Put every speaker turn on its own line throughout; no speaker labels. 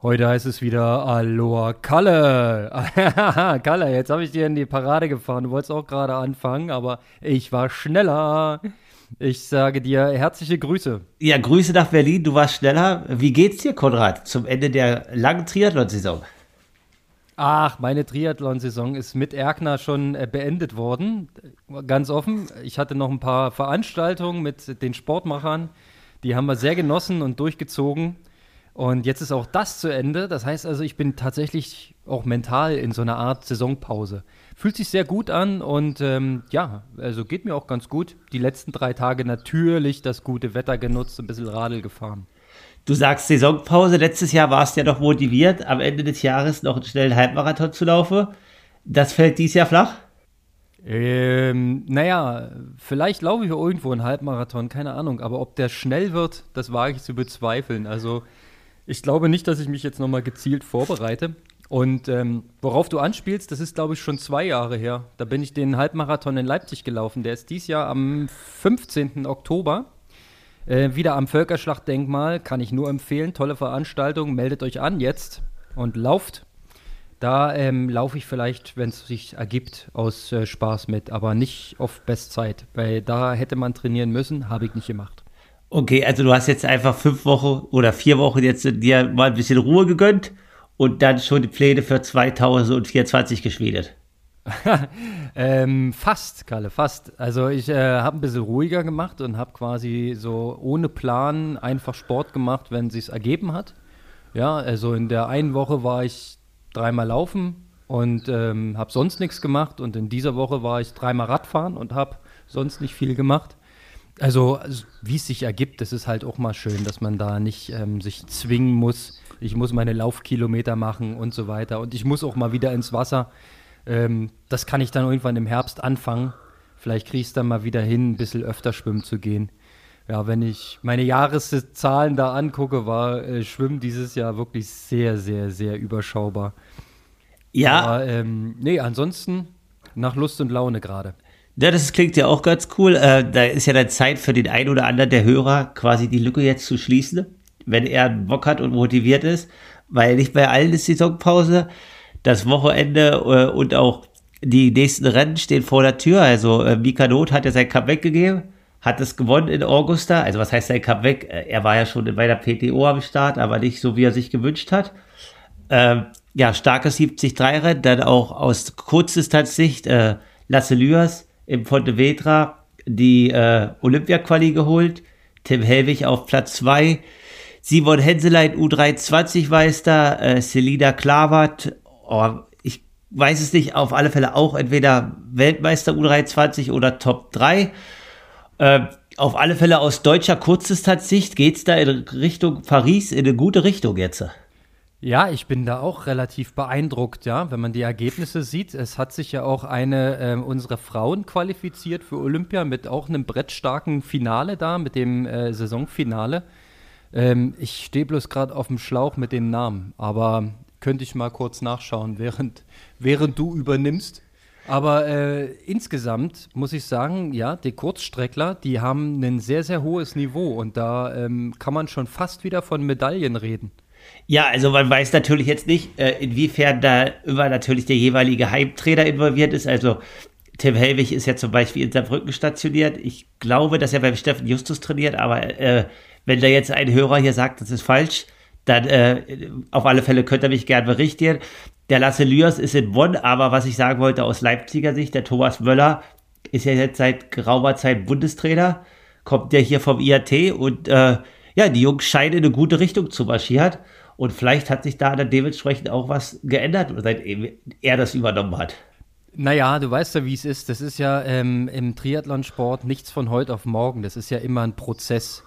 Heute heißt es wieder Aloha Kalle. Kalle, jetzt habe ich dir in die Parade gefahren. Du wolltest auch gerade anfangen, aber ich war schneller. Ich sage dir herzliche Grüße.
Ja, Grüße nach Berlin. Du warst schneller. Wie geht's dir, Konrad, zum Ende der langen Triathlon-Saison?
Ach, meine Triathlon-Saison ist mit Erkner schon äh, beendet worden. Ganz offen. Ich hatte noch ein paar Veranstaltungen mit den Sportmachern. Die haben wir sehr genossen und durchgezogen. Und jetzt ist auch das zu Ende. Das heißt also, ich bin tatsächlich auch mental in so einer Art Saisonpause. Fühlt sich sehr gut an und ähm, ja, also geht mir auch ganz gut. Die letzten drei Tage natürlich das gute Wetter genutzt, ein bisschen Radl gefahren.
Du sagst Saisonpause. Letztes Jahr warst du ja noch motiviert, am Ende des Jahres noch einen schnellen Halbmarathon zu laufen. Das fällt dieses Jahr flach?
Ähm, naja, vielleicht laufe ich irgendwo einen Halbmarathon, keine Ahnung. Aber ob der schnell wird, das wage ich zu bezweifeln. Also ich glaube nicht, dass ich mich jetzt nochmal gezielt vorbereite. Und ähm, worauf du anspielst, das ist, glaube ich, schon zwei Jahre her. Da bin ich den Halbmarathon in Leipzig gelaufen. Der ist dieses Jahr am 15. Oktober. Äh, wieder am Völkerschlachtdenkmal. Kann ich nur empfehlen. Tolle Veranstaltung. Meldet euch an jetzt und lauft. Da ähm, laufe ich vielleicht, wenn es sich ergibt, aus äh, Spaß mit, aber nicht auf Bestzeit, weil da hätte man trainieren müssen, habe ich nicht gemacht.
Okay, also du hast jetzt einfach fünf Wochen oder vier Wochen jetzt dir mal ein bisschen Ruhe gegönnt und dann schon die Pläne für 2024 geschmiedet.
ähm, fast, Kalle, fast. Also ich äh, habe ein bisschen ruhiger gemacht und habe quasi so ohne Plan einfach Sport gemacht, wenn es ergeben hat. Ja, also in der einen Woche war ich dreimal laufen und ähm, habe sonst nichts gemacht und in dieser Woche war ich dreimal Radfahren und habe sonst nicht viel gemacht. Also, also wie es sich ergibt, das ist halt auch mal schön, dass man da nicht ähm, sich zwingen muss. Ich muss meine Laufkilometer machen und so weiter. Und ich muss auch mal wieder ins Wasser. Ähm, das kann ich dann irgendwann im Herbst anfangen. Vielleicht kriege ich es dann mal wieder hin, ein bisschen öfter schwimmen zu gehen. Ja, wenn ich meine Jahreszahlen da angucke, war äh, Schwimmen dieses Jahr wirklich sehr, sehr, sehr überschaubar. Ja. Aber ähm, nee, ansonsten nach Lust und Laune gerade.
Ja, das klingt ja auch ganz cool. Äh, da ist ja dann Zeit für den einen oder anderen der Hörer, quasi die Lücke jetzt zu schließen, wenn er Bock hat und motiviert ist, weil nicht bei allen ist die Saisonpause. Das Wochenende äh, und auch die nächsten Rennen stehen vor der Tür. Also äh, Mika Not hat ja sein Cup weggegeben, hat es gewonnen in Augusta. Also was heißt sein Cup weg? Äh, er war ja schon bei der PTO am Start, aber nicht so, wie er sich gewünscht hat. Ähm, ja, starkes 73-Rennen, dann auch aus Kurzdistanzsicht äh, Lasse Lüers im Pontevedra die äh, Olympia-Quali geholt. Tim Helwig auf Platz 2. Simon Henselein U23 Meister, äh, Selina Klavert, oh, ich weiß es nicht, auf alle Fälle auch entweder Weltmeister U23 oder Top 3. Äh, auf alle Fälle aus deutscher Kurzdistanzsicht geht's da in Richtung Paris in eine gute Richtung jetzt.
Ja, ich bin da auch relativ beeindruckt, ja, wenn man die Ergebnisse sieht. Es hat sich ja auch eine äh, unserer Frauen qualifiziert für Olympia mit auch einem brettstarken Finale da, mit dem äh, Saisonfinale. Ähm, ich stehe bloß gerade auf dem Schlauch mit den Namen, aber könnte ich mal kurz nachschauen, während, während du übernimmst. Aber äh, insgesamt muss ich sagen, ja, die Kurzstreckler, die haben ein sehr, sehr hohes Niveau und da ähm, kann man schon fast wieder von Medaillen reden.
Ja, also man weiß natürlich jetzt nicht, äh, inwiefern da immer natürlich der jeweilige Heimtrainer involviert ist. Also Tim Helwig ist ja zum Beispiel in Saarbrücken stationiert. Ich glaube, dass er beim Steffen Justus trainiert, aber äh, wenn da jetzt ein Hörer hier sagt, das ist falsch, dann äh, auf alle Fälle könnt ihr mich gern berichten. Der Lasse Lüers ist in Bonn, aber was ich sagen wollte aus Leipziger Sicht, der Thomas Möller ist ja jetzt seit geraumer Zeit Bundestrainer, kommt ja hier vom IAT und äh, ja, die Jungs scheinen in eine gute Richtung zu marschieren. Und vielleicht hat sich da dann dementsprechend auch was geändert, seitdem er das übernommen hat.
Naja, du weißt ja, wie es ist. Das ist ja ähm, im Triathlonsport nichts von heute auf morgen. Das ist ja immer ein Prozess.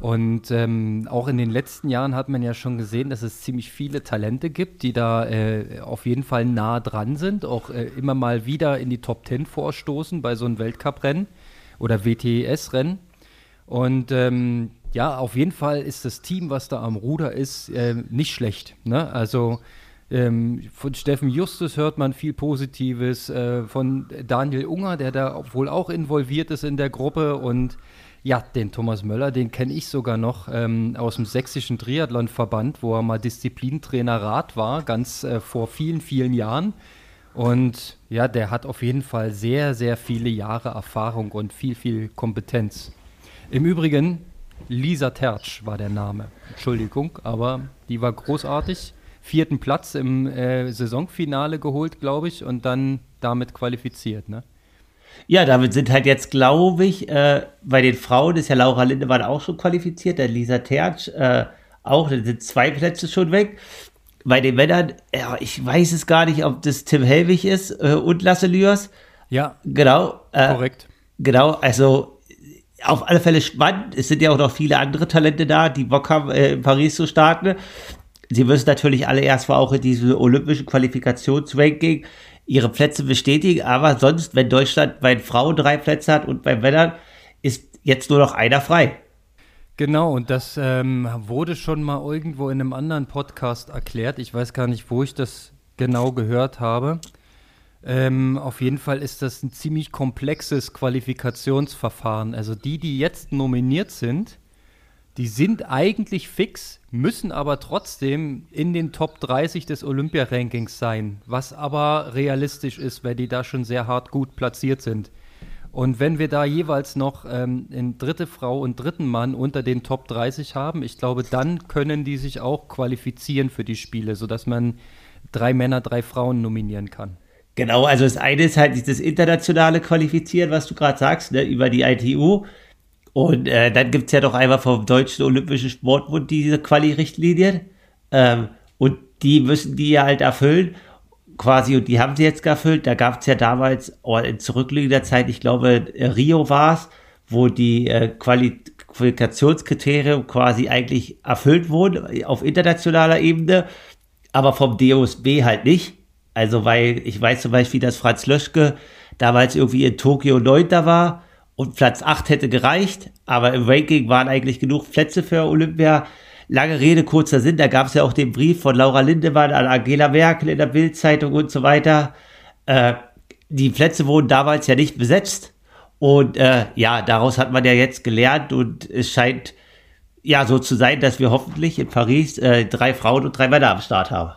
Und ähm, auch in den letzten Jahren hat man ja schon gesehen, dass es ziemlich viele Talente gibt, die da äh, auf jeden Fall nah dran sind, auch äh, immer mal wieder in die Top Ten vorstoßen bei so einem Weltcuprennen oder WTS-Rennen. Und ähm, ja, auf jeden Fall ist das Team, was da am Ruder ist, äh, nicht schlecht. Ne? Also Ähm, von Steffen Justus hört man viel Positives, äh, von Daniel Unger, der da wohl auch involviert ist in der Gruppe und ja, den Thomas Möller, den kenne ich sogar noch ähm, aus dem sächsischen Triathlonverband, wo er mal Disziplintrainer Rad war, ganz äh, vor vielen, vielen Jahren. Und ja, der hat auf jeden Fall sehr, sehr viele Jahre Erfahrung und viel, viel Kompetenz. Im Übrigen, Lisa Tertsch war der Name. Entschuldigung, aber die war großartig. Vierten Platz im äh, Saisonfinale geholt, glaube ich, und dann damit qualifiziert, ne?
Ja, damit sind halt jetzt, glaube ich, äh, bei den Frauen ist ja Laura Lindemann auch schon qualifiziert, der Lisa Tertsch äh, auch, da sind zwei Plätze schon weg. Bei den Männern, ja, ich weiß es gar nicht, ob das Tim Helwig ist äh, und Lasse Lüers.
Ja.
Genau.
Äh, korrekt.
Genau, also auf alle Fälle spannend. Es sind ja auch noch viele andere Talente da, die Bock haben, äh, in Paris zu starten. Sie müssen natürlich alle erstmal auch in diese olympischen Qualifikationsranking ihre Plätze bestätigen, aber sonst, wenn Deutschland bei Frauen drei Plätze hat und bei Männern, ist jetzt nur noch einer frei.
Genau, und das ähm, wurde schon mal irgendwo in einem anderen Podcast erklärt. Ich weiß gar nicht, wo ich das genau gehört habe. Ähm, auf jeden Fall ist das ein ziemlich komplexes Qualifikationsverfahren. Also die, die jetzt nominiert sind, die sind eigentlich fix, müssen aber trotzdem in den Top 30 des Olympia-Rankings sein, was aber realistisch ist, weil die da schon sehr hart gut platziert sind. Und wenn wir da jeweils noch ähm, eine dritte Frau und dritten Mann unter den Top 30 haben, ich glaube, dann können die sich auch qualifizieren für die Spiele, sodass man drei Männer, drei Frauen nominieren kann.
Genau, also das eine ist halt dieses internationale Qualifizieren, was du gerade sagst, ne, über die ITU. Und äh, dann gibt es ja doch einmal vom Deutschen Olympischen Sportbund diese Quali-Richtlinien. Ähm, und die müssen die ja halt erfüllen. Quasi, und die haben sie jetzt erfüllt. Da gab es ja damals, oh, in zurückliegender Zeit, ich glaube, Rio war es, wo die äh, Qualifikationskriterien quasi eigentlich erfüllt wurden auf internationaler Ebene, aber vom DOSB halt nicht. Also, weil ich weiß zum Beispiel, dass Franz Löschke damals irgendwie in Tokio 9. war und Platz 8 hätte gereicht, aber im Ranking waren eigentlich genug Plätze für Olympia. Lange Rede, kurzer Sinn, da gab es ja auch den Brief von Laura Lindemann an Angela Merkel in der Bildzeitung und so weiter. Äh, die Plätze wurden damals ja nicht besetzt. Und äh, ja, daraus hat man ja jetzt gelernt und es scheint ja so zu sein, dass wir hoffentlich in Paris äh, drei Frauen und drei Männer am Start haben.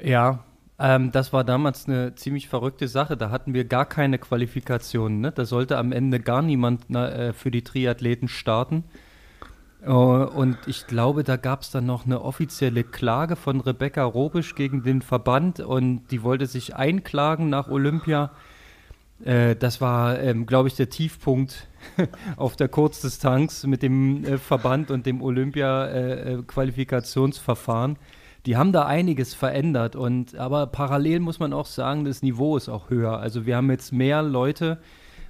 Ja, ähm, das war damals eine ziemlich verrückte Sache. Da hatten wir gar keine Qualifikationen. Ne? Da sollte am Ende gar niemand na, äh, für die Triathleten starten. Uh, und ich glaube, da gab es dann noch eine offizielle Klage von Rebecca Robisch gegen den Verband und die wollte sich einklagen nach Olympia. Äh, das war, ähm, glaube ich, der Tiefpunkt auf der Kurzdistanz mit dem äh, Verband und dem Olympia-Qualifikationsverfahren. Äh, äh, die haben da einiges verändert und aber parallel muss man auch sagen, das Niveau ist auch höher. Also wir haben jetzt mehr Leute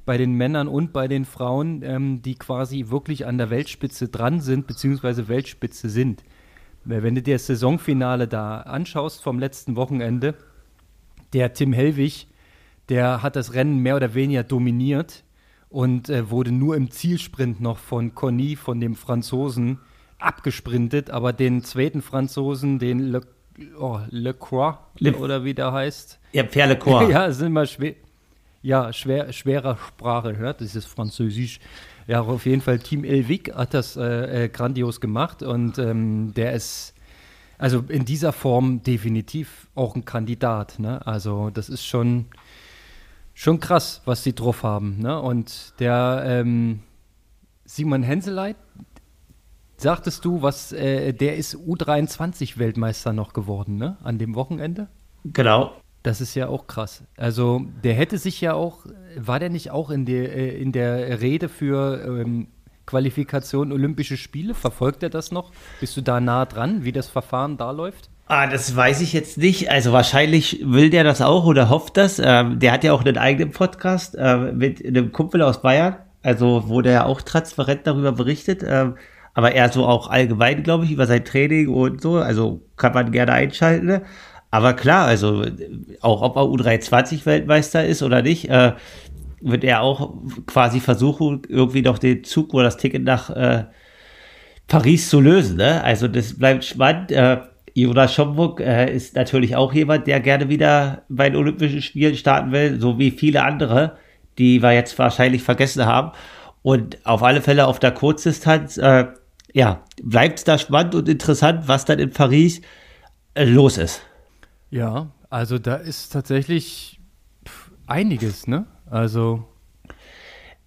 bei den Männern und bei den Frauen, ähm, die quasi wirklich an der Weltspitze dran sind, beziehungsweise Weltspitze sind. Wenn du dir das Saisonfinale da anschaust vom letzten Wochenende, der Tim Hellwig, der hat das Rennen mehr oder weniger dominiert und äh, wurde nur im Zielsprint noch von Conny, von dem Franzosen, abgesprintet, aber den zweiten Franzosen, den Le, oh, Le Croix, Le oder wie der heißt.
Ja, Pierre Le Croix.
ja, sind immer schwer. Ja, schwer, schwerer Sprache, hört, das ist Französisch. Ja, auf jeden Fall Team Elvig hat das äh, äh, grandios gemacht und ähm, der ist also in dieser Form definitiv auch ein Kandidat. Ne? Also das ist schon, schon krass, was sie drauf haben. Ne? Und der ähm, Simon Henseleit, sagtest du, was äh, der ist U23-Weltmeister noch geworden, ne? An dem Wochenende?
Genau.
Das ist ja auch krass. Also der hätte sich ja auch, war der nicht auch in der, äh, in der Rede für ähm, Qualifikation Olympische Spiele? Verfolgt er das noch? Bist du da nah dran, wie das Verfahren da läuft?
Ah, das weiß ich jetzt nicht. Also wahrscheinlich will der das auch oder hofft das. Ähm, der hat ja auch einen eigenen Podcast äh, mit einem Kumpel aus Bayern, also wo der ja auch transparent darüber berichtet. Ähm, aber eher so auch allgemein, glaube ich, über sein Training und so. Also kann man gerne einschalten. Ne? Aber klar, also auch ob er U23-Weltmeister ist oder nicht, äh, wird er auch quasi versuchen, irgendwie noch den Zug oder das Ticket nach äh, Paris zu lösen. Ne? Also das bleibt spannend. Äh, Jonas Schomburg äh, ist natürlich auch jemand, der gerne wieder bei den Olympischen Spielen starten will, so wie viele andere, die wir jetzt wahrscheinlich vergessen haben. Und auf alle Fälle auf der Kurzdistanz, äh, ja, bleibt es da spannend und interessant, was dann in Paris äh, los ist.
Ja, also da ist tatsächlich einiges, ne? Also.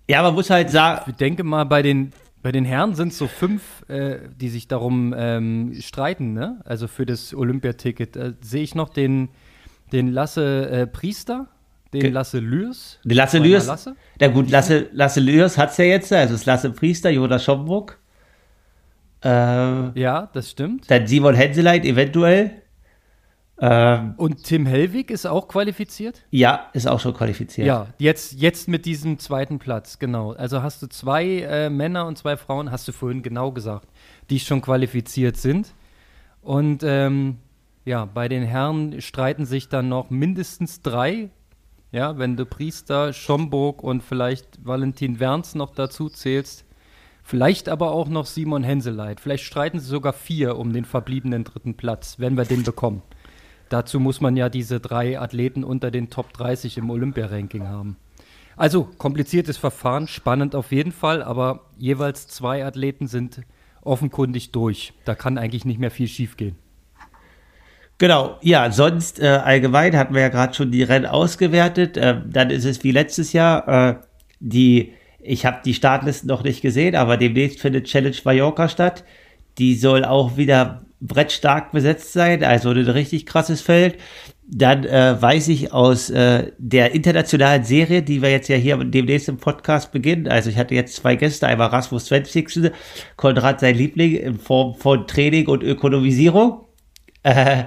Ja, man muss halt sagen.
Ich denke mal, bei den, bei den Herren sind es so fünf, äh, die sich darum ähm, streiten, ne? Also für das Olympiaticket. Äh, Sehe ich noch den, den Lasse äh, Priester, den Ge Lasse Lürs.
Den Lasse Lürs. Lasse? Ja gut, Lasse, Lasse Lürs hat es ja jetzt, also das Lasse Priester, Jonas Schomburg.
Äh, ja, das stimmt.
Dann Simon Henseleit eventuell.
Ähm, und Tim Hellwig ist auch qualifiziert?
Ja, ist auch schon qualifiziert.
Ja, jetzt, jetzt mit diesem zweiten Platz, genau. Also hast du zwei äh, Männer und zwei Frauen, hast du vorhin genau gesagt, die schon qualifiziert sind. Und ähm, ja, bei den Herren streiten sich dann noch mindestens drei. Ja, wenn du Priester, Schomburg und vielleicht Valentin Werns noch dazu zählst. Vielleicht aber auch noch Simon Henseleit. Vielleicht streiten sie sogar vier um den verbliebenen dritten Platz, wenn wir den bekommen. Dazu muss man ja diese drei Athleten unter den Top 30 im Olympia-Ranking haben. Also kompliziertes Verfahren, spannend auf jeden Fall, aber jeweils zwei Athleten sind offenkundig durch. Da kann eigentlich nicht mehr viel schiefgehen.
Genau, ja, sonst äh, allgemein hatten wir ja gerade schon die Rennen ausgewertet. Äh, dann ist es wie letztes Jahr, äh, die, ich habe die Startlisten noch nicht gesehen, aber demnächst findet Challenge Mallorca statt. Die soll auch wieder brettstark besetzt sein, also ein richtig krasses Feld. Dann äh, weiß ich aus äh, der internationalen Serie, die wir jetzt ja hier demnächst im Podcast beginnen. Also ich hatte jetzt zwei Gäste, einmal Rasmus Svensigsen, Konrad sein Liebling in Form von Training und Ökonomisierung. Äh,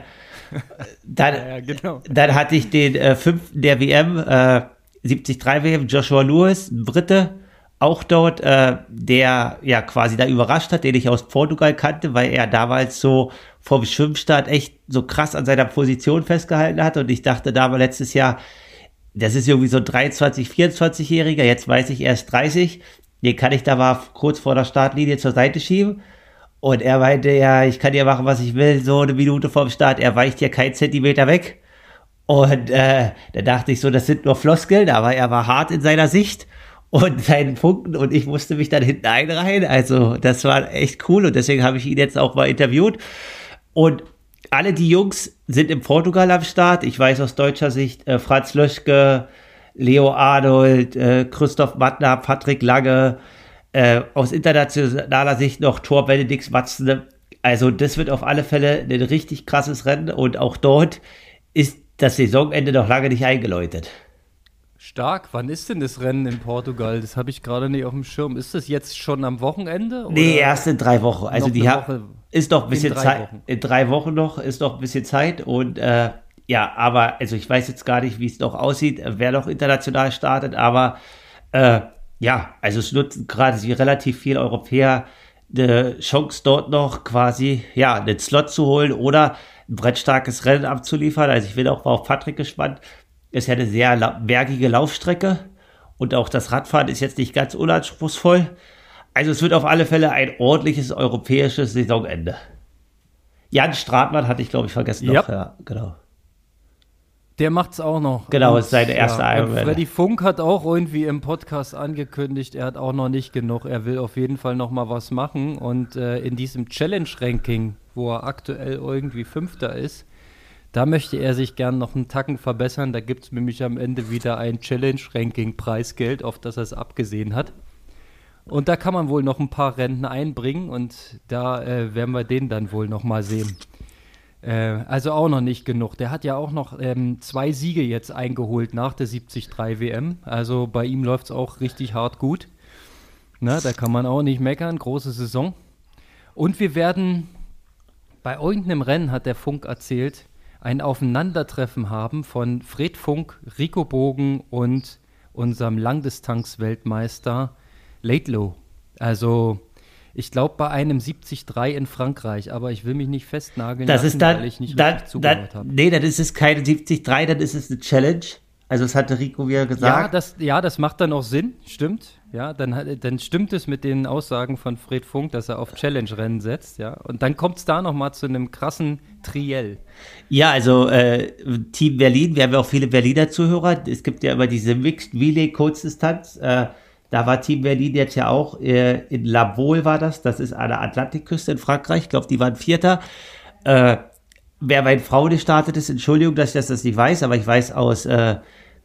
dann, ja, genau. dann hatte ich den äh, fünften der WM, äh, 73 WM, Joshua Lewis, ein Brite, auch dort, äh, der ja quasi da überrascht hat, den ich aus Portugal kannte, weil er damals so vom Schwimmstart echt so krass an seiner Position festgehalten hat. Und ich dachte damals letztes Jahr, das ist irgendwie so 23, 24-Jähriger, jetzt weiß ich erst 30. Den kann ich da mal kurz vor der Startlinie zur Seite schieben. Und er meinte, ja, ich kann ja machen, was ich will, so eine Minute vorm Start, er weicht ja keinen Zentimeter weg. Und äh, da dachte ich so, das sind nur Floskeln, aber er war hart in seiner Sicht und seinen Punkten und ich musste mich dann hinten einreihen. Also das war echt cool und deswegen habe ich ihn jetzt auch mal interviewt. Und alle die Jungs sind in Portugal am Start. Ich weiß aus deutscher Sicht äh, Franz Löschke, Leo Arnold, äh, Christoph Mattner, Patrick Lange, äh, aus internationaler Sicht noch Thor Benedix Watzne. Also das wird auf alle Fälle ein richtig krasses Rennen und auch dort ist das Saisonende noch lange nicht eingeläutet.
Stark. Wann ist denn das Rennen in Portugal? Das habe ich gerade nicht auf dem Schirm. Ist das jetzt schon am Wochenende?
Oder? Nee, erst in drei Wochen. Also die haben ist noch ein bisschen Zeit. In drei Wochen noch ist noch ein bisschen Zeit und äh, ja, aber also ich weiß jetzt gar nicht, wie es noch aussieht, wer noch international startet, aber äh, ja, also es nutzen gerade sie relativ viele Europäer eine Chance dort noch quasi ja einen Slot zu holen oder ein brettstarkes Rennen abzuliefern. Also ich bin auch mal auf Patrick gespannt, ist ja eine sehr bergige Laufstrecke und auch das Radfahren ist jetzt nicht ganz unanspruchsvoll. Also es wird auf alle Fälle ein ordentliches europäisches Saisonende. Jan Stratmann hatte ich, glaube ich, vergessen
noch. Yep. Ja, genau. Der macht es auch noch.
Genau, ist seine erste ja,
Ironman. Freddy Funk hat auch irgendwie im Podcast angekündigt, er hat auch noch nicht genug. Er will auf jeden Fall noch mal was machen. Und äh, in diesem Challenge-Ranking, wo er aktuell irgendwie Fünfter ist, da möchte er sich gern noch einen Tacken verbessern. Da gibt es nämlich am Ende wieder ein Challenge-Ranking-Preisgeld, auf das er es abgesehen hat. Und da kann man wohl noch ein paar Renten einbringen und da äh, werden wir den dann wohl noch mal sehen. Äh, also auch noch nicht genug. Der hat ja auch noch ähm, zwei Siege jetzt eingeholt nach der 73 WM. Also bei ihm läuft es auch richtig hart gut. Na, da kann man auch nicht meckern. Große Saison. Und wir werden bei irgendeinem Rennen, hat der Funk erzählt, ein Aufeinandertreffen haben von Fred Funk, Rico Bogen und unserem Langdistanz-Weltmeister Laidlow. Also ich glaube bei einem 73 in Frankreich, aber ich will mich nicht festnageln,
das lassen, ist dann, weil ich nicht dann, richtig zugehört habe. Nee, dann ist es keine 73, dann ist es eine Challenge. Also das hatte Rico wieder gesagt.
Ja, das, ja, das macht dann auch Sinn, stimmt. Ja, dann, dann stimmt es mit den Aussagen von Fred Funk, dass er auf Challenge-Rennen setzt, ja. Und dann kommt es da nochmal zu einem krassen Triell.
Ja, also äh, Team Berlin, wir haben ja auch viele Berliner Zuhörer. Es gibt ja immer diese Mixed Relay Kurzdistanz. Äh, da war Team Berlin jetzt ja auch äh, in La Baule war das. Das ist an der Atlantikküste in Frankreich. Ich glaube, die waren Vierter. Äh, wer bei den Frauen gestartet ist, Entschuldigung, dass ich das nicht weiß, aber ich weiß aus äh,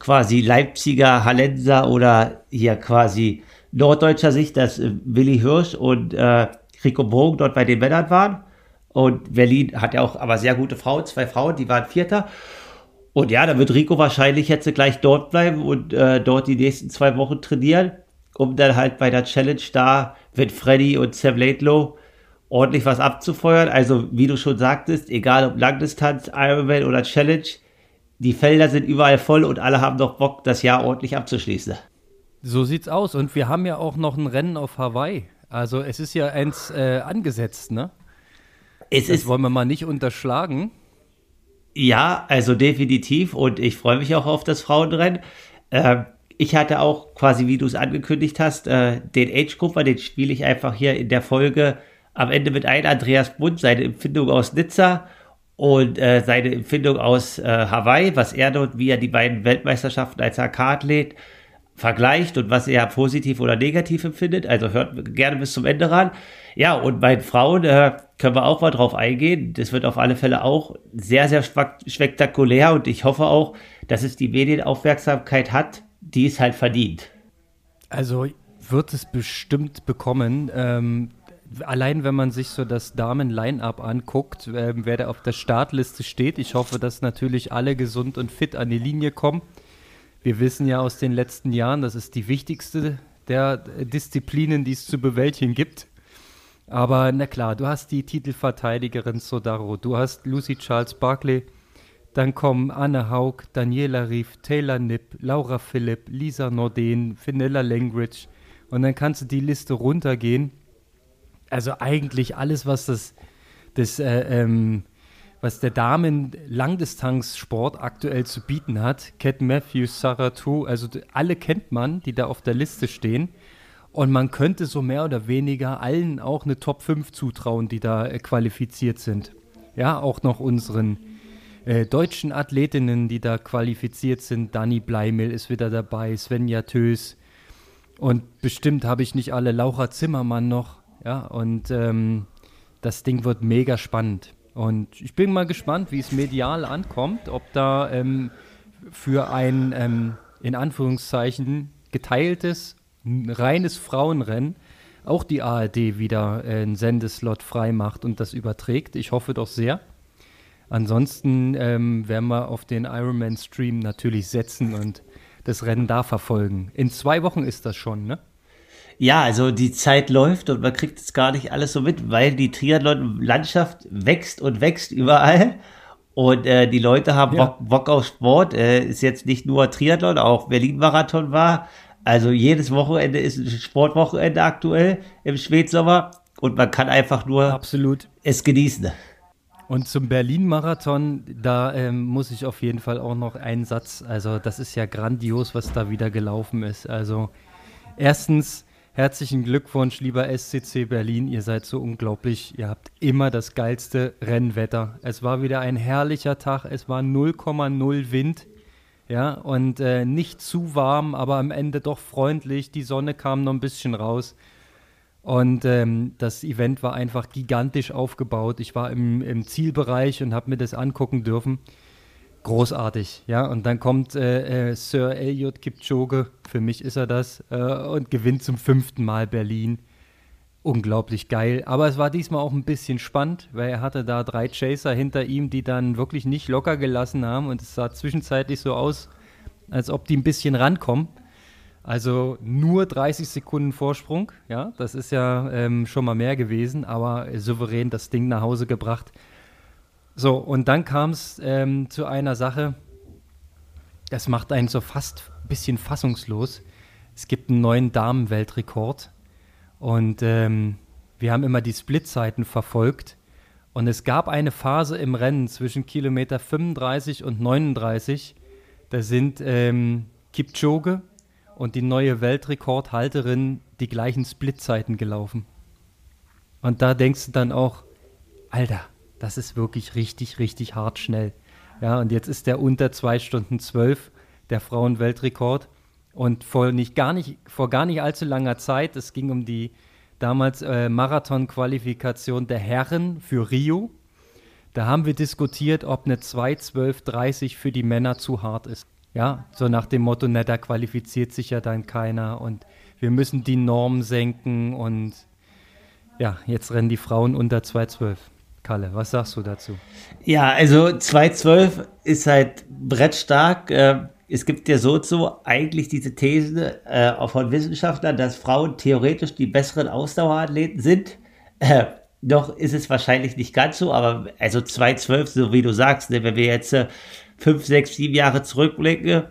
quasi Leipziger, Hallenser oder hier quasi norddeutscher Sicht, dass äh, Willi Hirsch und äh, Rico Bogen dort bei den Männern waren. Und Berlin hat ja auch aber sehr gute Frauen, zwei Frauen, die waren Vierter. Und ja, da wird Rico wahrscheinlich jetzt gleich dort bleiben und äh, dort die nächsten zwei Wochen trainieren, um dann halt bei der Challenge da mit Freddy und Sam Laidlow ordentlich was abzufeuern. Also, wie du schon sagtest, egal ob Langdistanz, Ironman oder Challenge, die Felder sind überall voll und alle haben doch Bock, das Jahr ordentlich abzuschließen.
So sieht's aus. Und wir haben ja auch noch ein Rennen auf Hawaii. Also es ist ja eins äh, angesetzt, ne? Es das ist, wollen wir mal nicht unterschlagen.
Ja, also definitiv. Und ich freue mich auch auf das Frauenrennen. Äh, ich hatte auch quasi, wie du es angekündigt hast, äh, den Age-Grupper, den spiele ich einfach hier in der Folge am Ende mit ein. Andreas Bund, seine Empfindung aus Nizza und äh, seine Empfindung aus äh, Hawaii, was er dort, wie er die beiden Weltmeisterschaften als AK-Athlet vergleicht und was er positiv oder negativ empfindet. Also hört gerne bis zum Ende ran. Ja, und bei Frauen äh, können wir auch mal drauf eingehen. Das wird auf alle Fälle auch sehr, sehr spektakulär und ich hoffe auch, dass es die Medienaufmerksamkeit hat, die es halt verdient.
Also wird es bestimmt bekommen. Ähm, allein wenn man sich so das Damen-Line-Up anguckt, äh, wer da auf der Startliste steht. Ich hoffe, dass natürlich alle gesund und fit an die Linie kommen. Wir wissen ja aus den letzten Jahren, das ist die wichtigste der Disziplinen, die es zu bewältigen gibt. Aber na klar, du hast die Titelverteidigerin Sodaro, du hast Lucy Charles Barkley, dann kommen Anne Haug, Daniela Rief, Taylor Nipp, Laura Philipp, Lisa Norden, Finella Langridge und dann kannst du die Liste runtergehen. Also eigentlich alles, was das, das äh, ähm, was der Damen-Langdistanzsport aktuell zu bieten hat. Cat Matthews, Sarah Tu, also alle kennt man, die da auf der Liste stehen. Und man könnte so mehr oder weniger allen auch eine Top 5 zutrauen, die da äh, qualifiziert sind. Ja, auch noch unseren äh, deutschen Athletinnen, die da qualifiziert sind. Dani Bleimel ist wieder dabei, Svenja Tös. Und bestimmt habe ich nicht alle, Laura Zimmermann noch. Ja, und ähm, das Ding wird mega spannend. Und ich bin mal gespannt, wie es medial ankommt, ob da ähm, für ein ähm, in Anführungszeichen geteiltes, reines Frauenrennen auch die ARD wieder äh, einen Sendeslot frei macht und das überträgt. Ich hoffe doch sehr. Ansonsten ähm, werden wir auf den Ironman-Stream natürlich setzen und das Rennen da verfolgen. In zwei Wochen ist das schon, ne?
Ja, also die Zeit läuft und man kriegt es gar nicht alles so mit, weil die Triathlon-Landschaft wächst und wächst überall. Und äh, die Leute haben ja. Bock, Bock auf Sport. Äh, ist jetzt nicht nur Triathlon, auch Berlin-Marathon war. Also jedes Wochenende ist ein Sportwochenende aktuell im Spätsommer. Und man kann einfach nur
Absolut.
es genießen.
Und zum Berlin-Marathon, da ähm, muss ich auf jeden Fall auch noch einen Satz, also das ist ja grandios, was da wieder gelaufen ist. Also erstens, Herzlichen Glückwunsch, lieber SCC Berlin. Ihr seid so unglaublich. Ihr habt immer das geilste Rennwetter. Es war wieder ein herrlicher Tag. Es war 0,0 Wind. Ja, und äh, nicht zu warm, aber am Ende doch freundlich. Die Sonne kam noch ein bisschen raus. Und ähm, das Event war einfach gigantisch aufgebaut. Ich war im, im Zielbereich und habe mir das angucken dürfen großartig, ja. Und dann kommt äh, äh, Sir Elliot Kipchoge, für mich ist er das, äh, und gewinnt zum fünften Mal Berlin. Unglaublich geil. Aber es war diesmal auch ein bisschen spannend, weil er hatte da drei Chaser hinter ihm, die dann wirklich nicht locker gelassen haben. Und es sah zwischenzeitlich so aus, als ob die ein bisschen rankommen. Also nur 30 Sekunden Vorsprung, ja, das ist ja ähm, schon mal mehr gewesen, aber souverän das Ding nach Hause gebracht. So, und dann kam es ähm, zu einer Sache, das macht einen so fast ein bisschen fassungslos. Es gibt einen neuen Damenweltrekord und ähm, wir haben immer die Splitzeiten verfolgt. Und es gab eine Phase im Rennen zwischen Kilometer 35 und 39, Da sind ähm, Kipchoge und die neue Weltrekordhalterin die gleichen Splitzeiten gelaufen. Und da denkst du dann auch, Alter, das ist wirklich richtig, richtig hart schnell. Ja, und jetzt ist der unter 2 Stunden 12, der Frauenweltrekord. Und vor nicht, gar nicht, vor gar nicht allzu langer Zeit, es ging um die damals äh, Marathon-Qualifikation der Herren für Rio. Da haben wir diskutiert, ob eine 2.12.30 für die Männer zu hart ist. Ja, so nach dem Motto, na, da qualifiziert sich ja dann keiner und wir müssen die Norm senken und ja, jetzt rennen die Frauen unter 2.12. Kalle, was sagst du dazu?
Ja, also 2.12 ist halt brettstark. Äh, es gibt ja so so eigentlich diese These äh, von Wissenschaftlern, dass Frauen theoretisch die besseren Ausdauerathleten sind. Äh, doch ist es wahrscheinlich nicht ganz so, aber also 2.12, so wie du sagst, ne, wenn wir jetzt fünf, sechs, sieben Jahre zurückblicken,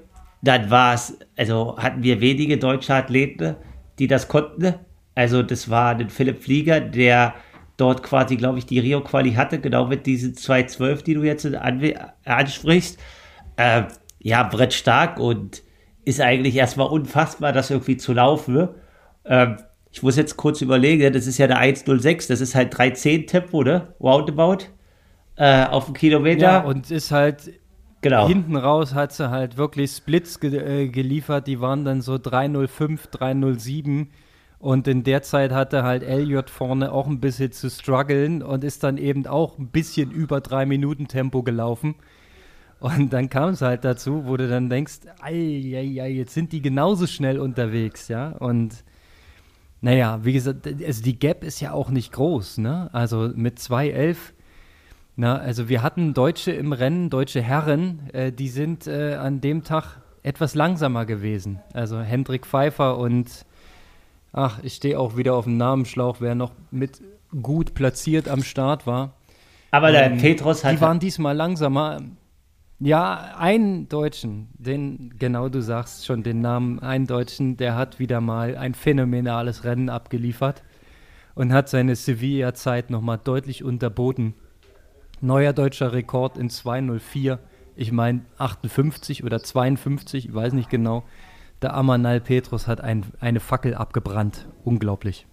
dann war es, also hatten wir wenige deutsche Athleten, die das konnten. Also das war ein Philipp Flieger, der dort quasi, glaube ich, die Rio-Quali hatte, genau mit diesen 2.12, die du jetzt ansprichst. Äh, ja, Brett stark und ist eigentlich erstmal unfassbar, das irgendwie zu laufen. Ähm, ich muss jetzt kurz überlegen, das ist ja der 1.06, das ist halt 3.10 Tempo, ne? Roundabout. Äh, auf dem Kilometer. Ja,
und ist halt Genau. Hinten raus hat sie halt wirklich Splits ge äh, geliefert, die waren dann so 305, 307. Und in der Zeit hatte halt Elliot vorne auch ein bisschen zu strugglen und ist dann eben auch ein bisschen über drei Minuten Tempo gelaufen. Und dann kam es halt dazu, wo du dann denkst, ei, ei, ei, jetzt sind die genauso schnell unterwegs, ja. Und naja, wie gesagt, also die Gap ist ja auch nicht groß, ne? Also mit 2,11, na, also wir hatten Deutsche im Rennen, deutsche Herren, äh, die sind äh, an dem Tag etwas langsamer gewesen. Also Hendrik Pfeiffer und, ach, ich stehe auch wieder auf dem Namenschlauch, wer noch mit gut platziert am Start war.
Aber der ähm, Petros
hat. Die waren diesmal langsamer. Ja, einen Deutschen, den, genau du sagst schon den Namen, einen Deutschen, der hat wieder mal ein phänomenales Rennen abgeliefert und hat seine Sevilla-Zeit nochmal deutlich unterboten. Neuer deutscher Rekord in 204, ich meine 58 oder 52, ich weiß nicht genau. Der Amanal Petrus hat ein, eine Fackel abgebrannt. Unglaublich.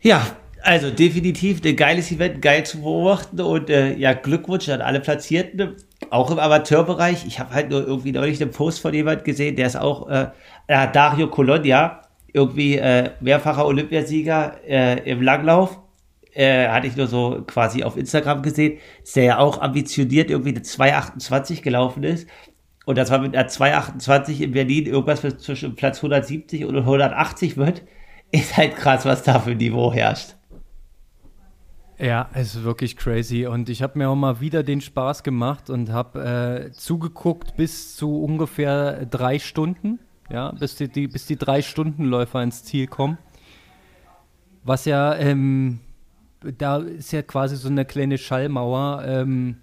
Ja, also definitiv ein geiles Event, geil zu beobachten und äh, ja, Glückwunsch an alle Platzierten, auch im Amateurbereich. Ich habe halt nur irgendwie neulich einen Post von jemand gesehen, der ist auch äh, Dario Colonia, irgendwie äh, mehrfacher Olympiasieger äh, im Langlauf. Äh, hatte ich nur so quasi auf Instagram gesehen, der ja auch ambitioniert irgendwie eine 228 gelaufen ist. Und das war mit einer 228 in Berlin irgendwas zwischen Platz 170 und 180 wird, ist halt krass, was da für ein Niveau herrscht.
Ja, es ist wirklich crazy. Und ich habe mir auch mal wieder den Spaß gemacht und habe äh, zugeguckt bis zu ungefähr drei Stunden. Ja, bis die, die, bis die drei Stundenläufer ins Ziel kommen. Was ja, ähm, da ist ja quasi so eine kleine Schallmauer, ähm,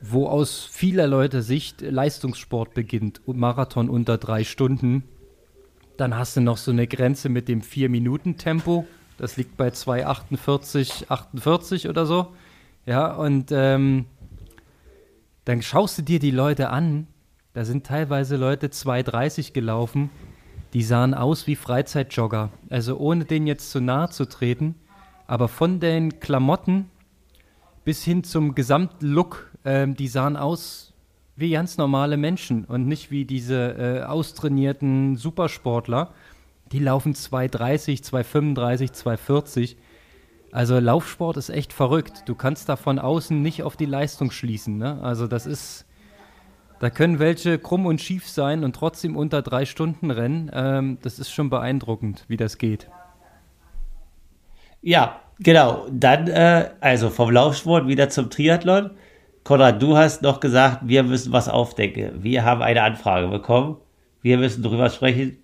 wo aus vieler Leute Sicht Leistungssport beginnt. Marathon unter drei Stunden. Dann hast du noch so eine Grenze mit dem Vier-Minuten-Tempo das liegt bei 2,48, 48 oder so. Ja, und ähm, dann schaust du dir die Leute an. Da sind teilweise Leute 2,30 gelaufen. Die sahen aus wie Freizeitjogger. Also ohne denen jetzt zu nahe zu treten. Aber von den Klamotten bis hin zum Gesamtlook, ähm, die sahen aus wie ganz normale Menschen und nicht wie diese äh, austrainierten Supersportler. Die laufen 2,30, 2,35, 2,40. Also Laufsport ist echt verrückt. Du kannst da von außen nicht auf die Leistung schließen. Ne? Also das ist, da können welche krumm und schief sein und trotzdem unter drei Stunden rennen. Ähm, das ist schon beeindruckend, wie das geht.
Ja, genau. Dann, äh, also vom Laufsport wieder zum Triathlon. Konrad, du hast noch gesagt, wir müssen was aufdecken. Wir haben eine Anfrage bekommen. Wir müssen darüber sprechen.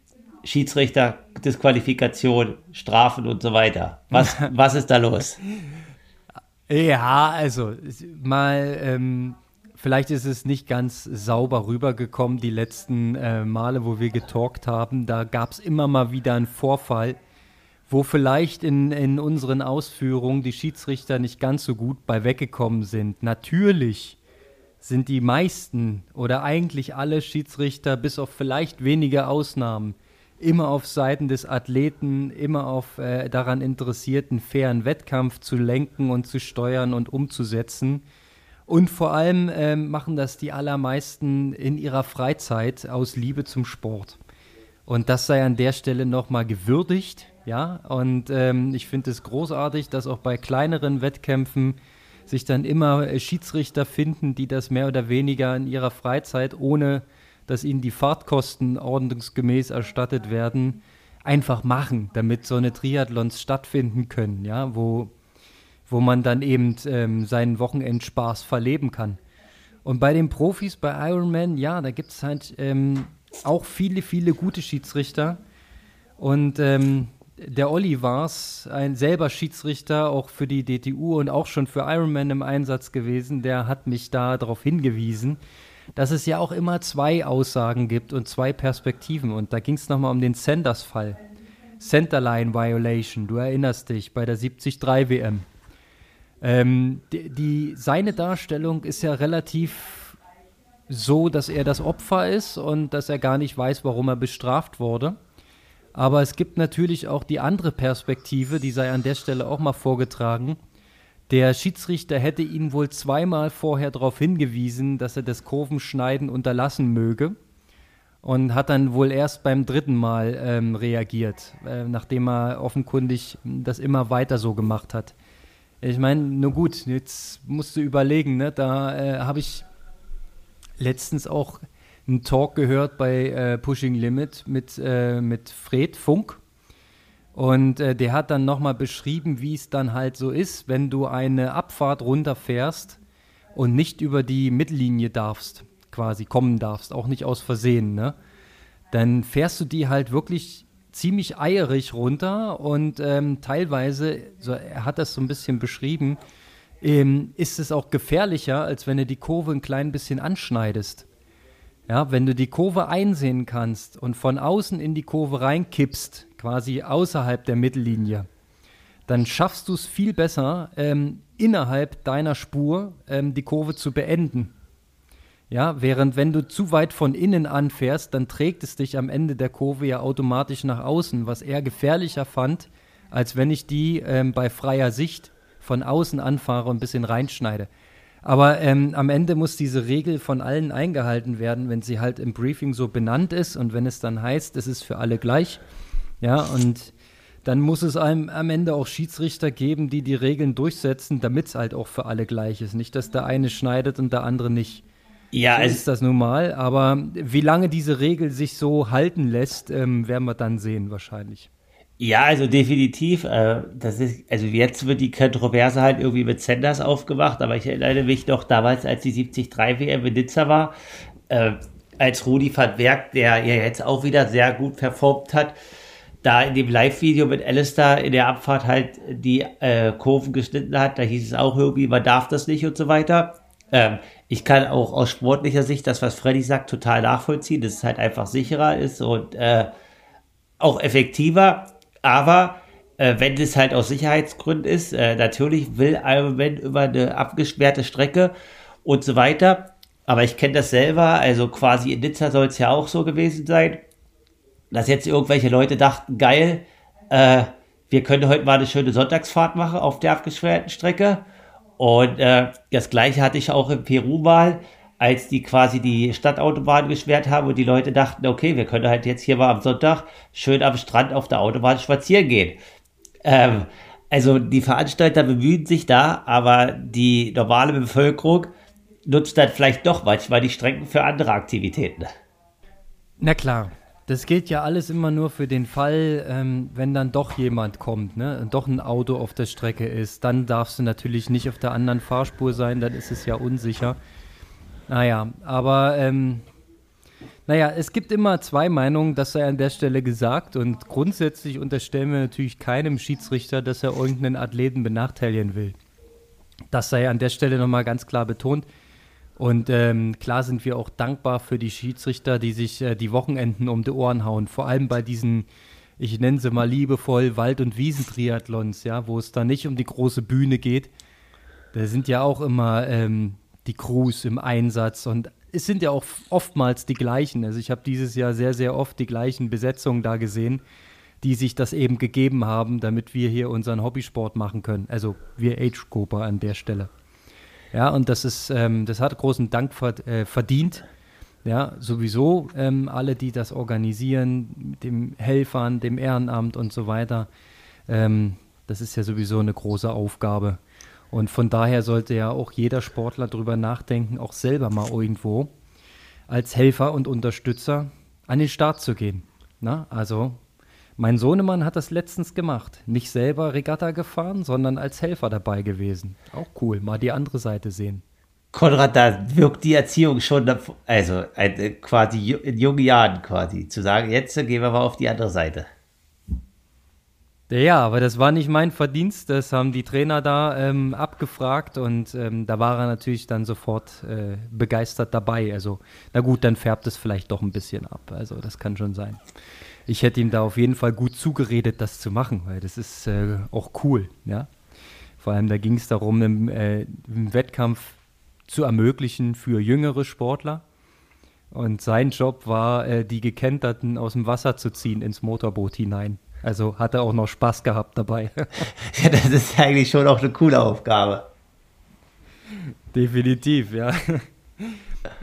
Schiedsrichter, Disqualifikation, Strafen und so weiter. Was, was ist da los?
Ja, also mal, ähm, vielleicht ist es nicht ganz sauber rübergekommen, die letzten äh, Male, wo wir getalkt haben. Da gab es immer mal wieder einen Vorfall, wo vielleicht in, in unseren Ausführungen die Schiedsrichter nicht ganz so gut bei weggekommen sind. Natürlich sind die meisten oder eigentlich alle Schiedsrichter, bis auf vielleicht wenige Ausnahmen, immer auf Seiten des Athleten, immer auf äh, daran interessierten fairen Wettkampf zu lenken und zu steuern und umzusetzen. Und vor allem äh, machen das die allermeisten in ihrer Freizeit aus Liebe zum Sport. Und das sei an der Stelle nochmal gewürdigt, ja. Und ähm, ich finde es großartig, dass auch bei kleineren Wettkämpfen sich dann immer äh, Schiedsrichter finden, die das mehr oder weniger in ihrer Freizeit, ohne dass ihnen die Fahrtkosten ordnungsgemäß erstattet werden, einfach machen, damit so eine Triathlons stattfinden können, ja, wo, wo man dann eben ähm, seinen Wochenendspaß verleben kann. Und bei den Profis, bei Ironman, ja, da gibt es halt ähm, auch viele, viele gute Schiedsrichter. Und ähm, der Olli war es, ein selber Schiedsrichter, auch für die DTU und auch schon für Ironman im Einsatz gewesen. Der hat mich da darauf hingewiesen, dass es ja auch immer zwei Aussagen gibt und zwei Perspektiven. Und da ging es nochmal um den Sanders-Fall. Centerline Violation, du erinnerst dich, bei der 73 WM. Ähm, die, die, seine Darstellung ist ja relativ so, dass er das Opfer ist und dass er gar nicht weiß, warum er bestraft wurde. Aber es gibt natürlich auch die andere Perspektive, die sei an der Stelle auch mal vorgetragen. Der Schiedsrichter hätte ihn wohl zweimal vorher darauf hingewiesen, dass er das Kurvenschneiden unterlassen möge und hat dann wohl erst beim dritten Mal ähm, reagiert, äh, nachdem er offenkundig das immer weiter so gemacht hat. Ich meine, nur gut, jetzt musst du überlegen, ne? da äh, habe ich letztens auch einen Talk gehört bei äh, Pushing Limit mit, äh, mit Fred Funk. Und äh, der hat dann nochmal beschrieben, wie es dann halt so ist, wenn du eine Abfahrt runterfährst und nicht über die Mittellinie darfst, quasi kommen darfst, auch nicht aus Versehen, ne? Dann fährst du die halt wirklich ziemlich eierig runter und ähm, teilweise, so, er hat das so ein bisschen beschrieben, ähm, ist es auch gefährlicher, als wenn du die Kurve ein klein bisschen anschneidest. Ja, wenn du die Kurve einsehen kannst und von außen in die Kurve reinkippst, quasi außerhalb der Mittellinie, dann schaffst du es viel besser, ähm, innerhalb deiner Spur ähm, die Kurve zu beenden. Ja, während wenn du zu weit von innen anfährst, dann trägt es dich am Ende der Kurve ja automatisch nach außen, was er gefährlicher fand, als wenn ich die ähm, bei freier Sicht von außen anfahre und ein bisschen reinschneide. Aber ähm, am Ende muss diese Regel von allen eingehalten werden, wenn sie halt im Briefing so benannt ist und wenn es dann heißt, es ist für alle gleich. Ja, und dann muss es einem am Ende auch Schiedsrichter geben, die die Regeln durchsetzen, damit es halt auch für alle gleich ist. Nicht, dass der eine schneidet und der andere nicht. Ja, so ist das nun mal. Aber wie lange diese Regel sich so halten lässt, ähm, werden wir dann sehen wahrscheinlich.
Ja, also definitiv. Äh, das ist, also jetzt wird die Kontroverse halt irgendwie mit Sanders aufgemacht, aber ich erinnere mich noch damals, als die 73 WM in Nizza war, äh, als Rudi van Werk, der ja jetzt auch wieder sehr gut performt hat, da in dem Live-Video mit Alistair in der Abfahrt halt die äh, Kurven geschnitten hat, da hieß es auch irgendwie, man darf das nicht und so weiter. Ähm, ich kann auch aus sportlicher Sicht das, was Freddy sagt, total nachvollziehen, dass es halt einfach sicherer ist und äh, auch effektiver. Aber äh, wenn es halt aus Sicherheitsgründen ist, äh, natürlich will Ironman über eine abgesperrte Strecke und so weiter. Aber ich kenne das selber, also quasi in Nizza soll es ja auch so gewesen sein, dass jetzt irgendwelche Leute dachten, geil, äh, wir können heute mal eine schöne Sonntagsfahrt machen auf der abgesperrten Strecke. Und äh, das gleiche hatte ich auch in Peru mal als die quasi die Stadtautobahn gesperrt haben und die Leute dachten, okay, wir können halt jetzt hier mal am Sonntag schön am Strand auf der Autobahn spazieren gehen. Ähm, also die Veranstalter bemühen sich da, aber die normale Bevölkerung nutzt dann vielleicht doch manchmal die Strecken für andere Aktivitäten.
Na klar, das gilt ja alles immer nur für den Fall, ähm, wenn dann doch jemand kommt, ne? doch ein Auto auf der Strecke ist. Dann darfst du natürlich nicht auf der anderen Fahrspur sein, dann ist es ja unsicher. Naja, aber ähm, naja, es gibt immer zwei Meinungen, das sei an der Stelle gesagt. Und grundsätzlich unterstellen wir natürlich keinem Schiedsrichter, dass er irgendeinen Athleten benachteiligen will. Das sei an der Stelle nochmal ganz klar betont. Und ähm, klar sind wir auch dankbar für die Schiedsrichter, die sich äh, die Wochenenden um die Ohren hauen. Vor allem bei diesen, ich nenne sie mal liebevoll, Wald- und Wiesentriathlons, ja, wo es da nicht um die große Bühne geht. Da sind ja auch immer ähm, die Crews im Einsatz und es sind ja auch oftmals die gleichen. Also ich habe dieses Jahr sehr, sehr oft die gleichen Besetzungen da gesehen, die sich das eben gegeben haben, damit wir hier unseren Hobbysport machen können. Also wir Age Grouper an der Stelle. Ja, und das ist, ähm, das hat großen Dank äh, verdient. Ja, sowieso ähm, alle, die das organisieren, mit dem Helfern, dem Ehrenamt und so weiter. Ähm, das ist ja sowieso eine große Aufgabe. Und von daher sollte ja auch jeder Sportler darüber nachdenken, auch selber mal irgendwo als Helfer und Unterstützer an den Start zu gehen. Na, also mein Sohnemann hat das letztens gemacht. Nicht selber Regatta gefahren, sondern als Helfer dabei gewesen. Auch cool, mal die andere Seite sehen.
Konrad, da wirkt die Erziehung schon, also äh, quasi in jungen Jahren quasi, zu sagen, jetzt gehen wir mal auf die andere Seite.
Ja, aber das war nicht mein Verdienst. Das haben die Trainer da ähm, abgefragt und ähm, da war er natürlich dann sofort äh, begeistert dabei. Also, na gut, dann färbt es vielleicht doch ein bisschen ab. Also, das kann schon sein. Ich hätte ihm da auf jeden Fall gut zugeredet, das zu machen, weil das ist äh, auch cool, ja. Vor allem, da ging es darum, einen, äh, einen Wettkampf zu ermöglichen für jüngere Sportler. Und sein Job war, äh, die Gekenterten aus dem Wasser zu ziehen ins Motorboot hinein. Also hat er auch noch Spaß gehabt dabei.
ja, das ist eigentlich schon auch eine coole Aufgabe.
Definitiv, ja.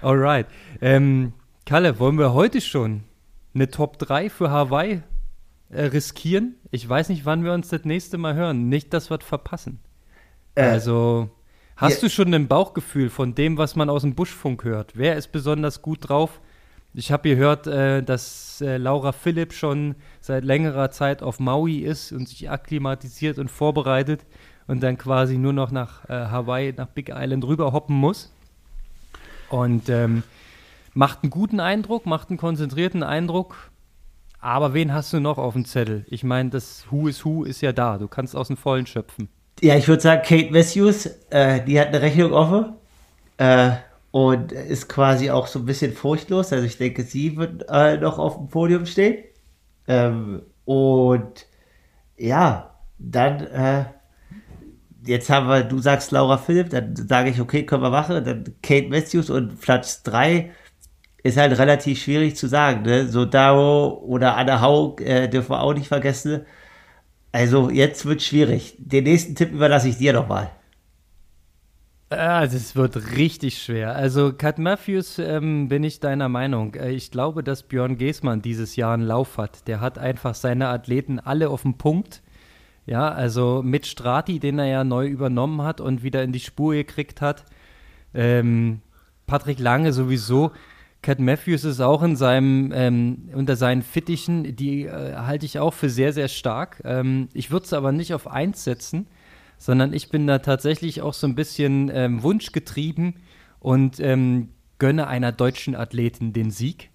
Alright. Ähm, Kalle, wollen wir heute schon eine Top 3 für Hawaii äh, riskieren? Ich weiß nicht, wann wir uns das nächste Mal hören. Nicht, dass wir es verpassen. Äh, also, hast ja. du schon ein Bauchgefühl von dem, was man aus dem Buschfunk hört? Wer ist besonders gut drauf? Ich habe gehört, äh, dass äh, Laura Philipp schon seit längerer Zeit auf Maui ist und sich akklimatisiert und vorbereitet und dann quasi nur noch nach äh, Hawaii, nach Big Island rüber hoppen muss. Und ähm, macht einen guten Eindruck, macht einen konzentrierten Eindruck. Aber wen hast du noch auf dem Zettel? Ich meine, das Who is Who ist ja da. Du kannst aus dem Vollen schöpfen.
Ja, ich würde sagen, Kate Matthews, äh, die hat eine Rechnung offen. Äh, und ist quasi auch so ein bisschen furchtlos. Also ich denke, sie wird äh, noch auf dem Podium stehen. Ähm, und ja, dann, äh, jetzt haben wir, du sagst Laura Philipp, dann sage ich, okay, können wir machen. Dann Kate Matthews und Platz 3 ist halt relativ schwierig zu sagen. Ne? So Daro oder Anna Haug äh, dürfen wir auch nicht vergessen. Also jetzt wird schwierig. Den nächsten Tipp überlasse ich dir nochmal.
Ah, das wird richtig schwer. Also, Kat Matthews, ähm, bin ich deiner Meinung. Äh, ich glaube, dass Björn Geßmann dieses Jahr einen Lauf hat. Der hat einfach seine Athleten alle auf dem Punkt. Ja, also mit Strati, den er ja neu übernommen hat und wieder in die Spur gekriegt hat. Ähm, Patrick Lange sowieso. Cat Matthews ist auch in seinem, ähm, unter seinen Fittichen, die äh, halte ich auch für sehr, sehr stark. Ähm, ich würde es aber nicht auf eins setzen sondern ich bin da tatsächlich auch so ein bisschen ähm, wunschgetrieben und ähm, gönne einer deutschen Athletin den Sieg.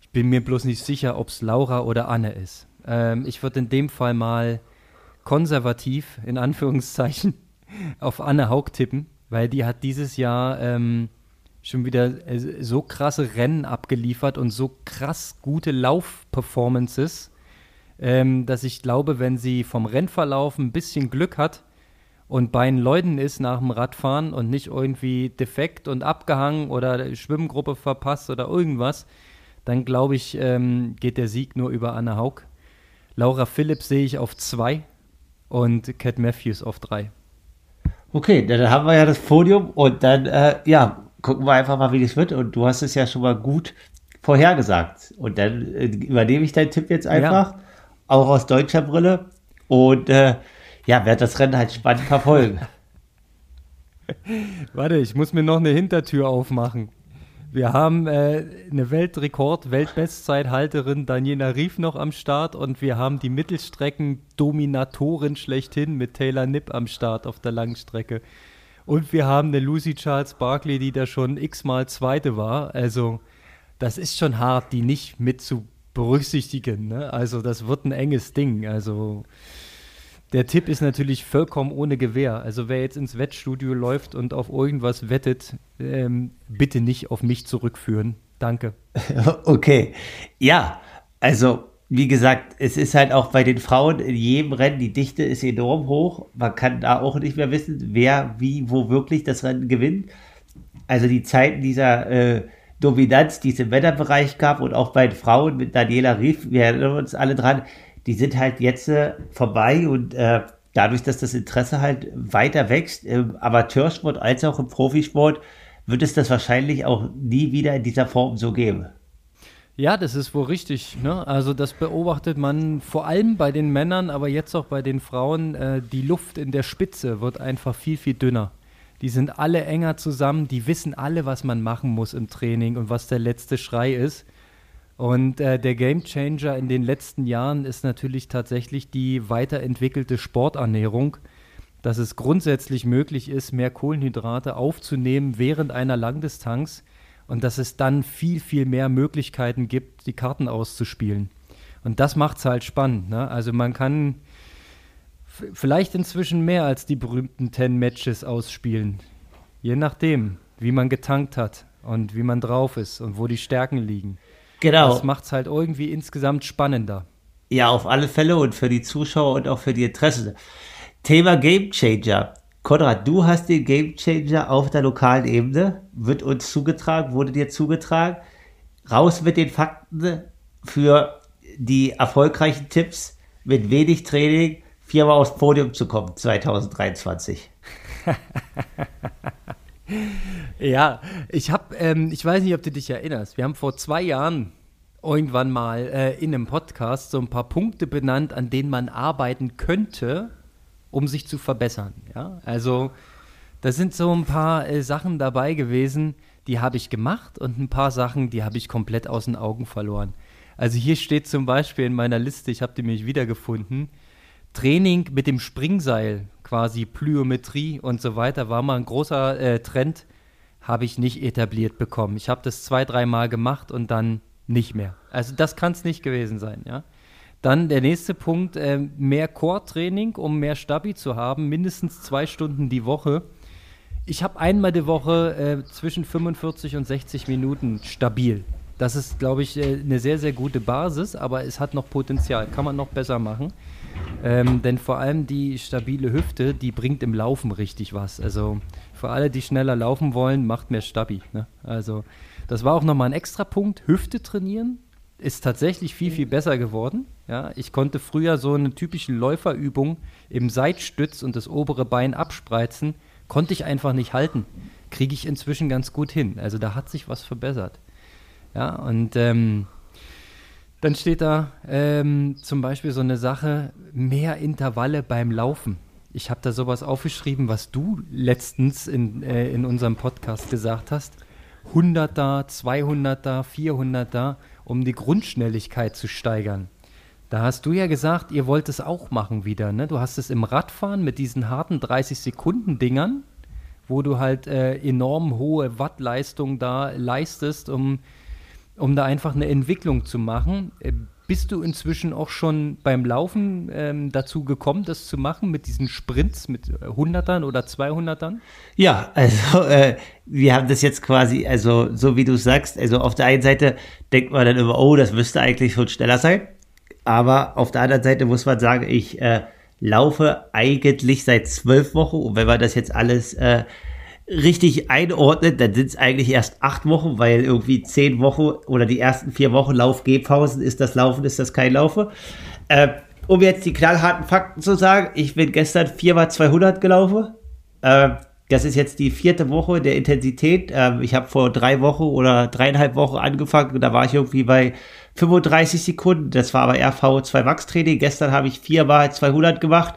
Ich bin mir bloß nicht sicher, ob es Laura oder Anne ist. Ähm, ich würde in dem Fall mal konservativ, in Anführungszeichen, auf Anne Haug tippen, weil die hat dieses Jahr ähm, schon wieder äh, so krasse Rennen abgeliefert und so krass gute Laufperformances, ähm, dass ich glaube, wenn sie vom Rennverlauf ein bisschen Glück hat, und bei den Leuten ist nach dem Radfahren und nicht irgendwie defekt und abgehangen oder Schwimmgruppe verpasst oder irgendwas, dann glaube ich, ähm, geht der Sieg nur über Anne Haug. Laura Philipp sehe ich auf zwei und Cat Matthews auf drei.
Okay, dann haben wir ja das Podium und dann, äh, ja, gucken wir einfach mal, wie das wird. Und du hast es ja schon mal gut vorhergesagt. Und dann äh, übernehme ich deinen Tipp jetzt einfach, ja. auch aus deutscher Brille. Und äh, ja, werde das Rennen halt spannend verfolgen.
Warte, ich muss mir noch eine Hintertür aufmachen. Wir haben äh, eine Weltrekord, Weltbestzeithalterin Daniela Rief noch am Start und wir haben die Mittelstrecken-Dominatorin schlechthin mit Taylor Nipp am Start auf der Langstrecke. Und wir haben eine Lucy Charles Barkley, die da schon x-mal Zweite war. Also, das ist schon hart, die nicht mit zu berücksichtigen. Ne? Also, das wird ein enges Ding. Also, der Tipp ist natürlich vollkommen ohne Gewähr. Also wer jetzt ins Wettstudio läuft und auf irgendwas wettet, ähm, bitte nicht auf mich zurückführen. Danke.
Okay. Ja, also wie gesagt, es ist halt auch bei den Frauen in jedem Rennen, die Dichte ist enorm hoch. Man kann da auch nicht mehr wissen, wer wie wo wirklich das Rennen gewinnt. also die Zeiten dieser äh, Dominanz, die es im Männerbereich gab und auch bei den Frauen mit Daniela Rief, wir erinnern uns alle dran, die sind halt jetzt äh, vorbei und äh, dadurch, dass das Interesse halt weiter wächst, im Amateursport als auch im Profisport, wird es das wahrscheinlich auch nie wieder in dieser Form so geben.
Ja, das ist wohl richtig. Ne? Also das beobachtet man vor allem bei den Männern, aber jetzt auch bei den Frauen. Äh, die Luft in der Spitze wird einfach viel, viel dünner. Die sind alle enger zusammen, die wissen alle, was man machen muss im Training und was der letzte Schrei ist. Und äh, der Gamechanger in den letzten Jahren ist natürlich tatsächlich die weiterentwickelte Sporternährung, dass es grundsätzlich möglich ist, mehr Kohlenhydrate aufzunehmen während einer Langdistanz und dass es dann viel, viel mehr Möglichkeiten gibt, die Karten auszuspielen. Und das macht es halt spannend. Ne? Also man kann vielleicht inzwischen mehr als die berühmten 10 Matches ausspielen. Je nachdem, wie man getankt hat und wie man drauf ist und wo die Stärken liegen. Genau. Das macht es halt irgendwie insgesamt spannender.
Ja, auf alle Fälle und für die Zuschauer und auch für die Interesse. Thema Game Changer. Konrad, du hast den Game Changer auf der lokalen Ebene, wird uns zugetragen, wurde dir zugetragen. Raus mit den Fakten für die erfolgreichen Tipps mit wenig Training viermal aufs Podium zu kommen 2023.
ja, ich habe, ähm, ich weiß nicht, ob du dich erinnerst. Wir haben vor zwei Jahren irgendwann mal äh, in einem Podcast so ein paar Punkte benannt, an denen man arbeiten könnte, um sich zu verbessern. Ja, also da sind so ein paar äh, Sachen dabei gewesen, die habe ich gemacht und ein paar Sachen, die habe ich komplett aus den Augen verloren. Also hier steht zum Beispiel in meiner Liste, ich habe die mich wiedergefunden, Training mit dem Springseil, quasi Plyometrie und so weiter, war mal ein großer äh, Trend, habe ich nicht etabliert bekommen. Ich habe das zwei, dreimal gemacht und dann nicht mehr. Also das kann es nicht gewesen sein, ja. Dann der nächste Punkt, äh, mehr Core-Training, um mehr Stabi zu haben, mindestens zwei Stunden die Woche. Ich habe einmal die Woche äh, zwischen 45 und 60 Minuten stabil. Das ist, glaube ich, äh, eine sehr, sehr gute Basis, aber es hat noch Potenzial, kann man noch besser machen. Ähm, denn vor allem die stabile Hüfte, die bringt im Laufen richtig was. Also für alle, die schneller laufen wollen, macht mehr Stabi. Ne? Also das war auch nochmal ein extra Punkt. Hüfte trainieren ist tatsächlich viel, viel besser geworden. Ja, ich konnte früher so eine typische Läuferübung im Seitstütz und das obere Bein abspreizen, konnte ich einfach nicht halten. Kriege ich inzwischen ganz gut hin. Also da hat sich was verbessert. Ja, und ähm, dann steht da ähm, zum Beispiel so eine Sache, mehr Intervalle beim Laufen. Ich habe da sowas aufgeschrieben, was du letztens in, äh, in unserem Podcast gesagt hast. 100er, 200er, 400er, um die Grundschnelligkeit zu steigern. Da hast du ja gesagt, ihr wollt es auch machen wieder. Ne? Du hast es im Radfahren mit diesen harten 30-Sekunden-Dingern, wo du halt äh, enorm hohe Wattleistung da leistest, um um da einfach eine Entwicklung zu machen. Äh, bist du inzwischen auch schon beim Laufen ähm, dazu gekommen, das zu machen mit diesen Sprints mit äh, Hundertern oder Zweihundertern?
Ja, also äh, wir haben das jetzt quasi, also so wie du sagst, also auf der einen Seite denkt man dann immer, oh, das müsste eigentlich schon schneller sein. Aber auf der anderen Seite muss man sagen, ich äh, laufe eigentlich seit zwölf Wochen und wenn man das jetzt alles äh, richtig einordnet, dann sind es eigentlich erst acht Wochen, weil irgendwie zehn Wochen oder die ersten vier Wochen Lauf-G-Pausen ist das Laufen, ist das kein Laufen. Äh, um jetzt die knallharten Fakten zu sagen, ich bin gestern viermal 200 gelaufen. Äh, das ist jetzt die vierte Woche der Intensität. Äh, ich habe vor drei Wochen oder dreieinhalb Wochen angefangen. Da war ich irgendwie bei 35 Sekunden. Das war aber RV2 Max Training. Gestern habe ich viermal 200 gemacht.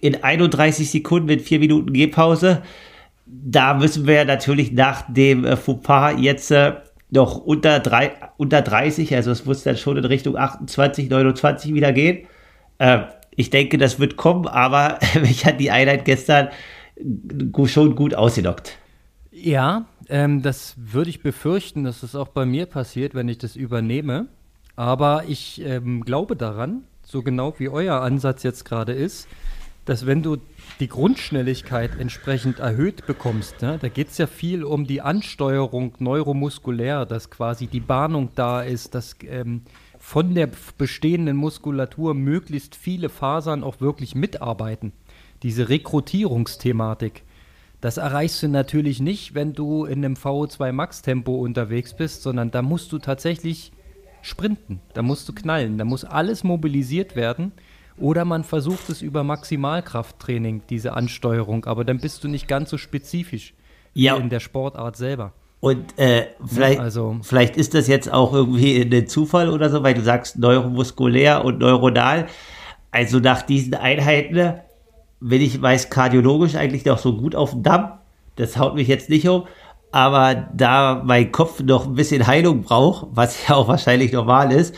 In 31 Sekunden mit vier Minuten Gehpause da müssen wir natürlich nach dem äh, Fauxpas jetzt äh, noch unter, drei, unter 30, also es muss dann schon in Richtung 28, 29 wieder gehen. Äh, ich denke, das wird kommen, aber mich hat die Einheit gestern schon gut ausgelockt.
Ja, ähm, das würde ich befürchten, dass das auch bei mir passiert, wenn ich das übernehme. Aber ich ähm, glaube daran, so genau wie euer Ansatz jetzt gerade ist, dass wenn du die Grundschnelligkeit entsprechend erhöht bekommst. Ne? Da geht es ja viel um die Ansteuerung neuromuskulär, dass quasi die Bahnung da ist, dass ähm, von der bestehenden Muskulatur möglichst viele Fasern auch wirklich mitarbeiten. Diese Rekrutierungsthematik. Das erreichst du natürlich nicht, wenn du in einem VO2 Max Tempo unterwegs bist, sondern da musst du tatsächlich sprinten, da musst du knallen, da muss alles mobilisiert werden. Oder man versucht es über Maximalkrafttraining, diese Ansteuerung, aber dann bist du nicht ganz so spezifisch
Ja.
wie in der Sportart selber.
Und äh, vielleicht,
also-
vielleicht ist das jetzt auch irgendwie ein Zufall oder so, weil du sagst neuromuskulär und neuronal. Also nach diesen Einheiten bin ich weiß kardiologisch eigentlich noch so gut auf dem Damm. Das haut mich jetzt nicht um. Aber da mein Kopf noch ein bisschen Heilung braucht, was ja auch wahrscheinlich normal ist,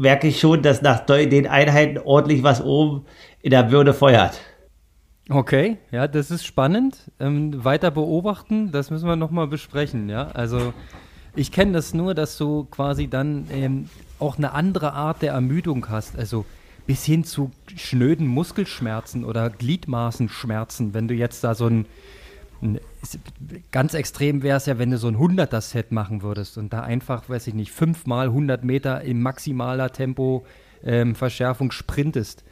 merke ich schon, dass nach den Einheiten ordentlich was oben in der Birne feuert.
Okay, ja, das ist spannend. Ähm, weiter beobachten, das müssen wir nochmal besprechen, ja. Also ich kenne das nur, dass du quasi dann ähm, auch eine andere Art der Ermüdung hast. Also bis hin zu schnöden Muskelschmerzen oder Gliedmaßenschmerzen, wenn du jetzt da so ein, ein ganz extrem wäre es ja, wenn du so ein 100er-Set machen würdest und da einfach, weiß ich nicht, fünfmal 100 Meter in maximaler Tempo ähm, Verschärfung sprintest.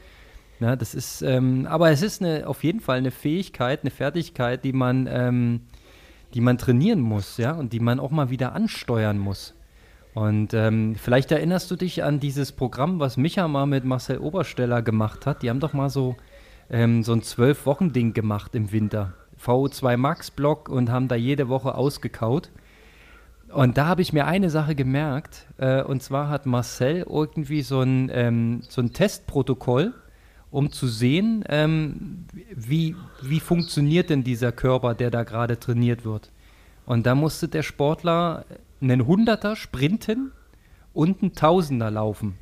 Ja, das ist, ähm, aber es ist eine, auf jeden Fall eine Fähigkeit, eine Fertigkeit, die man, ähm, die man trainieren muss, ja, und die man auch mal wieder ansteuern muss. Und ähm, vielleicht erinnerst du dich an dieses Programm, was Micha mal mit Marcel Obersteller gemacht hat. Die haben doch mal so, ähm, so ein Zwölf-Wochen-Ding gemacht im Winter. VO2 Max-Block und haben da jede Woche ausgekaut. Und da habe ich mir eine Sache gemerkt, äh, und zwar hat Marcel irgendwie so ein, ähm, so ein Testprotokoll, um zu sehen, ähm, wie, wie funktioniert denn dieser Körper, der da gerade trainiert wird. Und da musste der Sportler einen Hunderter sprinten und einen Tausender laufen.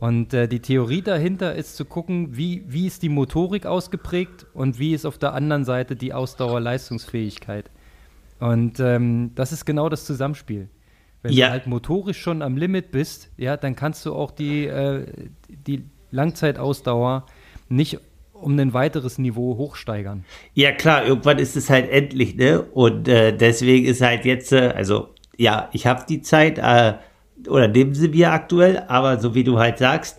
Und äh, die Theorie dahinter ist zu gucken, wie, wie ist die Motorik ausgeprägt und wie ist auf der anderen Seite die Ausdauerleistungsfähigkeit. Und ähm, das ist genau das Zusammenspiel. Wenn
Ja.
du halt motorisch schon am Limit bist, ja, dann kannst du auch die, äh, die Langzeitausdauer nicht um ein weiteres Niveau hochsteigern.
Ja, klar, irgendwann ist es halt endlich, ne? Und äh, deswegen ist halt jetzt, äh, also, ja, ich habe die Zeit, äh, oder nehmen sie mir aktuell, aber so wie du halt sagst,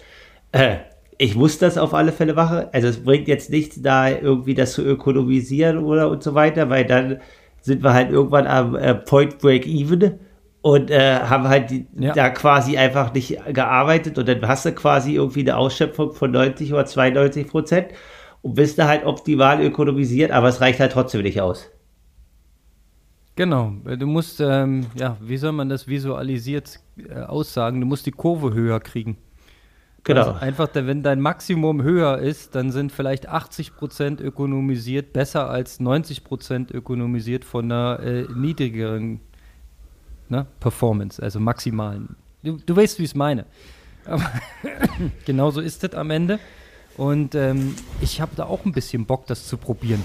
äh, ich muss das auf alle Fälle machen. Also es bringt jetzt nichts, da irgendwie das zu ökonomisieren oder und so weiter, weil dann sind wir halt irgendwann am äh, Point Break Even und äh, haben halt die,
Ja.
da quasi einfach nicht gearbeitet und dann hast du quasi irgendwie eine Ausschöpfung von 90 oder 92 Prozent und bist da halt optimal ökonomisiert, aber es reicht halt trotzdem nicht aus.
Genau, äh, du musst, ähm, ja, wie soll man das visualisiert äh, aussagen? Du musst die Kurve höher kriegen.
Genau.
Also einfach, wenn dein Maximum höher ist, dann sind vielleicht 80% ökonomisiert besser als 90% ökonomisiert von einer äh, niedrigeren ne, Performance, also maximalen. Du, du weißt, wie ich es meine. Aber genauso ist es am Ende. Und ähm, ich habe da auch ein bisschen Bock, das zu probieren.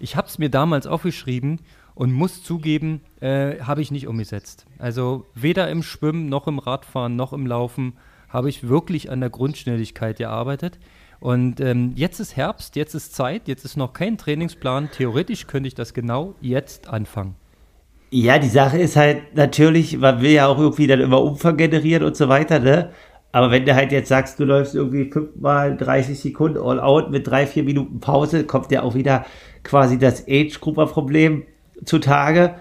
Ich habe es mir damals aufgeschrieben und muss zugeben, äh, habe ich nicht umgesetzt. Also weder im Schwimmen noch im Radfahren noch im Laufen habe ich wirklich an der Grundschnelligkeit gearbeitet. Und ähm, jetzt ist Herbst, jetzt ist Zeit, jetzt ist noch kein Trainingsplan. Theoretisch könnte ich das genau jetzt anfangen.
Ja, die Sache ist halt natürlich, man will ja auch irgendwie dann immer Umfang generieren und so weiter, ne? Aber wenn du halt jetzt sagst, du läufst irgendwie fünfmal 30 Sekunden all out mit drei, vier Minuten Pause, kommt ja auch wieder quasi das Age-Grupper-Problem zutage.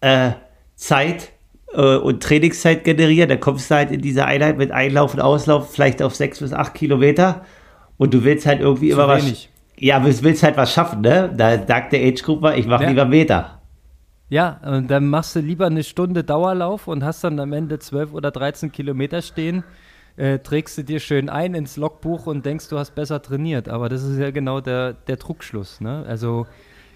Äh, Zeit äh, und Trainingszeit generieren, dann kommst du halt in diese Einheit mit Einlauf und Auslauf vielleicht auf sechs bis acht Kilometer und du willst halt irgendwie immer
wenig.
was. Ja, du willst halt was schaffen, ne? Da sagt der Age-Grupper, ich mache
Ja.
lieber Meter.
Ja, und dann machst du lieber eine Stunde Dauerlauf und hast dann am Ende 12 oder 13 Kilometer stehen, äh, trägst du dir schön ein ins Logbuch und denkst, du hast besser trainiert. Aber das ist ja genau der, der Druckschluss. Ne? Also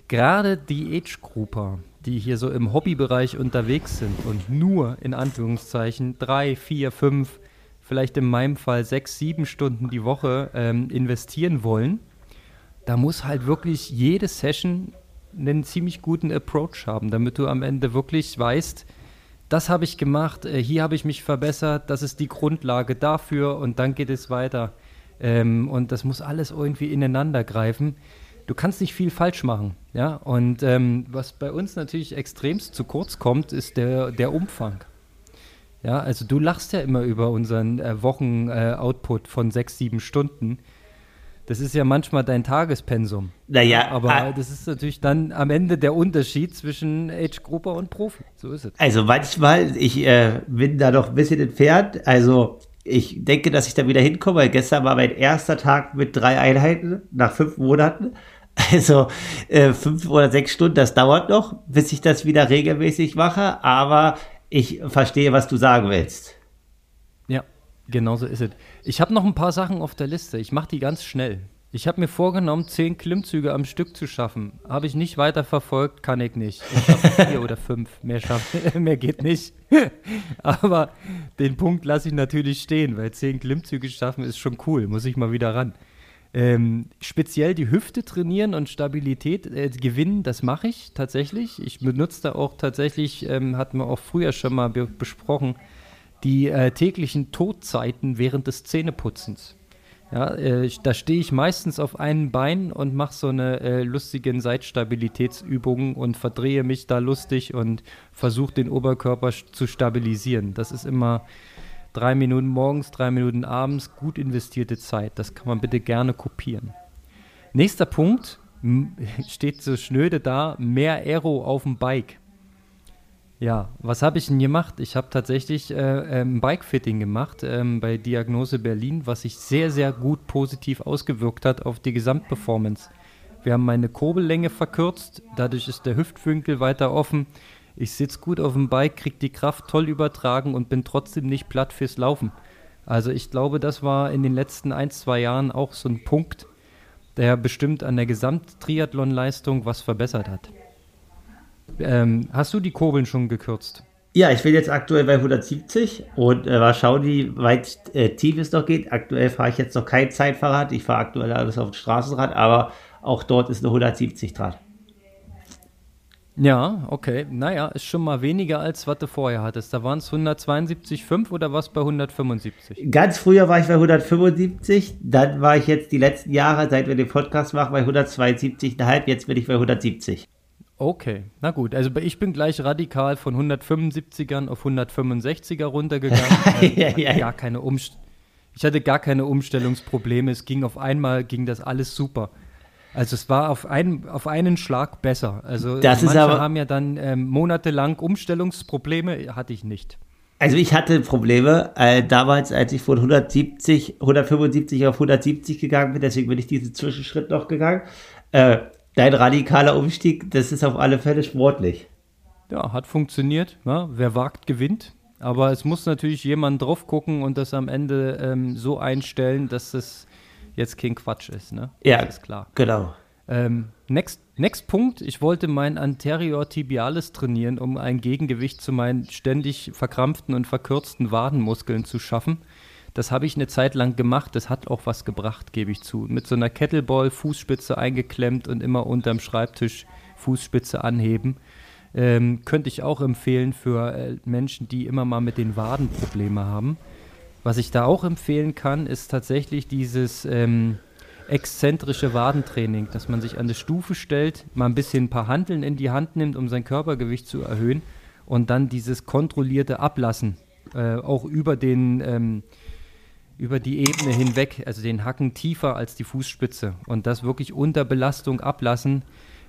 gerade die Age-Grupper, die hier so im Hobbybereich unterwegs sind und nur in Anführungszeichen drei, vier, fünf, vielleicht in meinem Fall sechs, sieben Stunden die Woche ähm, investieren wollen, da muss halt wirklich jede Session einen ziemlich guten Approach haben, damit du am Ende wirklich weißt, das habe ich gemacht, äh, hier habe ich mich verbessert, das ist die Grundlage dafür und dann geht es weiter. Ähm, und das muss alles irgendwie ineinander greifen. Du kannst nicht viel falsch machen, ja. Und ähm, was bei uns natürlich extremst zu kurz kommt, ist der, der Umfang. Ja, also du lachst ja immer über unseren äh, Wochen-Output von sechs, sieben Stunden. Das ist ja manchmal dein Tagespensum.
Naja,
Aber
ah,
das ist natürlich dann am Ende der Unterschied zwischen Age-Grupper und Profi. So ist es.
also manchmal, ich äh, bin da noch ein bisschen entfernt. Also ich denke, dass ich da wieder hinkomme. Weil gestern war mein erster Tag mit drei Einheiten nach fünf Monaten. Also äh, fünf oder sechs Stunden, das dauert noch, bis ich das wieder regelmäßig mache. Aber ich verstehe, was du sagen willst.
Ja, genau so ist es. Ich habe noch ein paar Sachen auf der Liste. Ich mache die ganz schnell. Ich habe mir vorgenommen, zehn Klimmzüge am Stück zu schaffen. Habe ich nicht weiter verfolgt, kann ich nicht. Ich schaffe vier oder fünf. Mehr, schaff, mehr geht nicht. Aber den Punkt lasse ich natürlich stehen, weil zehn Klimmzüge schaffen ist schon cool. Muss ich mal wieder ran. Ähm, speziell die Hüfte trainieren und Stabilität äh, gewinnen, das mache ich tatsächlich. Ich benutze da auch tatsächlich, ähm, hatten wir auch früher schon mal be besprochen, die äh, täglichen Todzeiten während des Zähneputzens. Ja, äh, da stehe ich meistens auf einem Bein und mache so eine äh, lustigen Seitstabilitätsübungen und verdrehe mich da lustig und versuche den Oberkörper zu stabilisieren. Das ist immer drei Minuten morgens, drei Minuten abends, gut investierte Zeit. Das kann man bitte gerne kopieren. Nächster Punkt, steht so schnöde da, mehr Aero auf dem Bike. Ja, was habe ich denn gemacht? Ich habe tatsächlich äh, ähm, Bike-Fitting gemacht ähm, bei Diagnose Berlin, was sich sehr, sehr gut positiv ausgewirkt hat auf die Gesamtperformance. Wir haben meine Kurbellänge verkürzt, dadurch ist der Hüftwinkel weiter offen. Ich sitze gut auf dem Bike, kriege die Kraft toll übertragen und bin trotzdem nicht platt fürs Laufen. Also ich glaube, das war in den letzten ein, zwei Jahren auch so ein Punkt, der bestimmt an der Gesamttriathlon-Leistung was verbessert hat. Ähm, hast du die Kurbeln schon gekürzt?
Ja, ich bin jetzt aktuell bei 170 und äh, mal schauen, wie weit äh, tief es noch geht. Aktuell fahre ich jetzt noch kein Zeitfahrrad. Ich fahre aktuell alles auf dem Straßenrad, aber auch dort ist eine 170 dran.
Ja, okay. Naja, ist schon mal weniger als was du vorher hattest. Da waren es 172,5 oder was bei 175?
Ganz früher war ich bei 175, dann war ich jetzt die letzten Jahre, seit wir den Podcast machen, bei 172,5, jetzt bin ich bei 170.
Okay, na gut. Also ich bin gleich radikal von 175ern auf 165er runtergegangen.
Ja,
Ich
ja,
hatte
ja.
gar keine Umst ich hatte gar keine Umstellungsprobleme. Es ging auf einmal, ging das alles super. Also es war auf einen, auf einen Schlag besser. Also
Das ist
manche
aber-
haben ja dann ähm, monatelang Umstellungsprobleme, hatte ich nicht.
Also ich hatte Probleme äh, damals, als ich von 170, 175 auf 170 gegangen bin, deswegen bin ich diesen Zwischenschritt noch gegangen. Äh, dein radikaler Umstieg, das ist auf alle Fälle sportlich.
Ja, hat funktioniert. Ja, wer wagt, gewinnt. Aber es muss natürlich jemand drauf gucken und das am Ende ähm, so einstellen, dass das jetzt kein Quatsch ist. Ne?
Ja.
Das ist klar.
Genau.
Ähm, next, next Punkt. Ich wollte mein Anterior Tibialis trainieren, um ein Gegengewicht zu meinen ständig verkrampften und verkürzten Wadenmuskeln zu schaffen. Das habe ich eine Zeit lang gemacht. Das hat auch was gebracht, gebe ich zu. Mit so einer Kettleball, Fußspitze eingeklemmt und immer unterm Schreibtisch Fußspitze anheben. Ähm, könnte ich auch empfehlen für äh, Menschen, die immer mal mit den Waden Probleme haben. Was ich da auch empfehlen kann, ist tatsächlich dieses ähm, exzentrische Wadentraining, dass man sich an eine Stufe stellt, mal ein bisschen ein paar Hanteln in die Hand nimmt, um sein Körpergewicht zu erhöhen und dann dieses kontrollierte Ablassen, äh, auch über den ähm, über die Ebene hinweg, also den Hacken tiefer als die Fußspitze und das wirklich unter Belastung ablassen.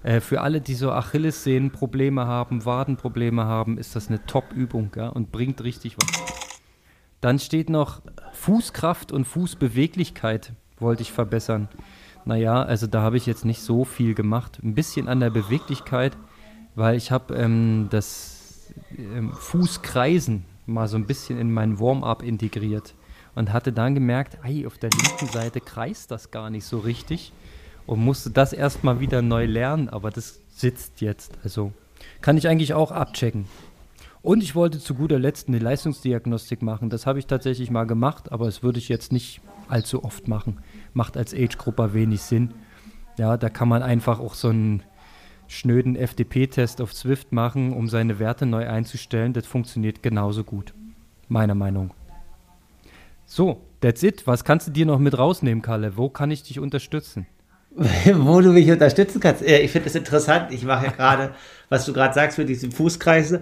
Äh, für alle, die so Achillessehnenprobleme haben, Wadenprobleme haben, ist das eine Top-Übung ja, und bringt richtig was. Dann steht noch Fußkraft und Fußbeweglichkeit wollte ich verbessern. Naja, also da habe ich jetzt nicht so viel gemacht. Ein bisschen an der Beweglichkeit, weil ich habe ähm, das ähm, Fußkreisen mal so ein bisschen in mein Warm-up integriert und hatte dann gemerkt, ei, auf der linken Seite kreist das gar nicht so richtig und musste das erstmal wieder neu lernen, aber das sitzt jetzt. Also kann ich eigentlich auch abchecken. Und ich wollte zu guter Letzt eine Leistungsdiagnostik machen. Das habe ich tatsächlich mal gemacht, aber das würde ich jetzt nicht allzu oft machen. Macht als Age-Grupper wenig Sinn. Ja, da kann man einfach auch so einen schnöden FDP-Test auf Swift machen, um seine Werte neu einzustellen. Das funktioniert genauso gut. Meiner Meinung. So, that's it. Was kannst du dir noch mit rausnehmen, Kalle? Wo kann ich dich unterstützen?
Wo du mich unterstützen kannst. Äh, Ich finde es interessant. Ich mache ja gerade, was du gerade sagst mit diesen Fußkreisen,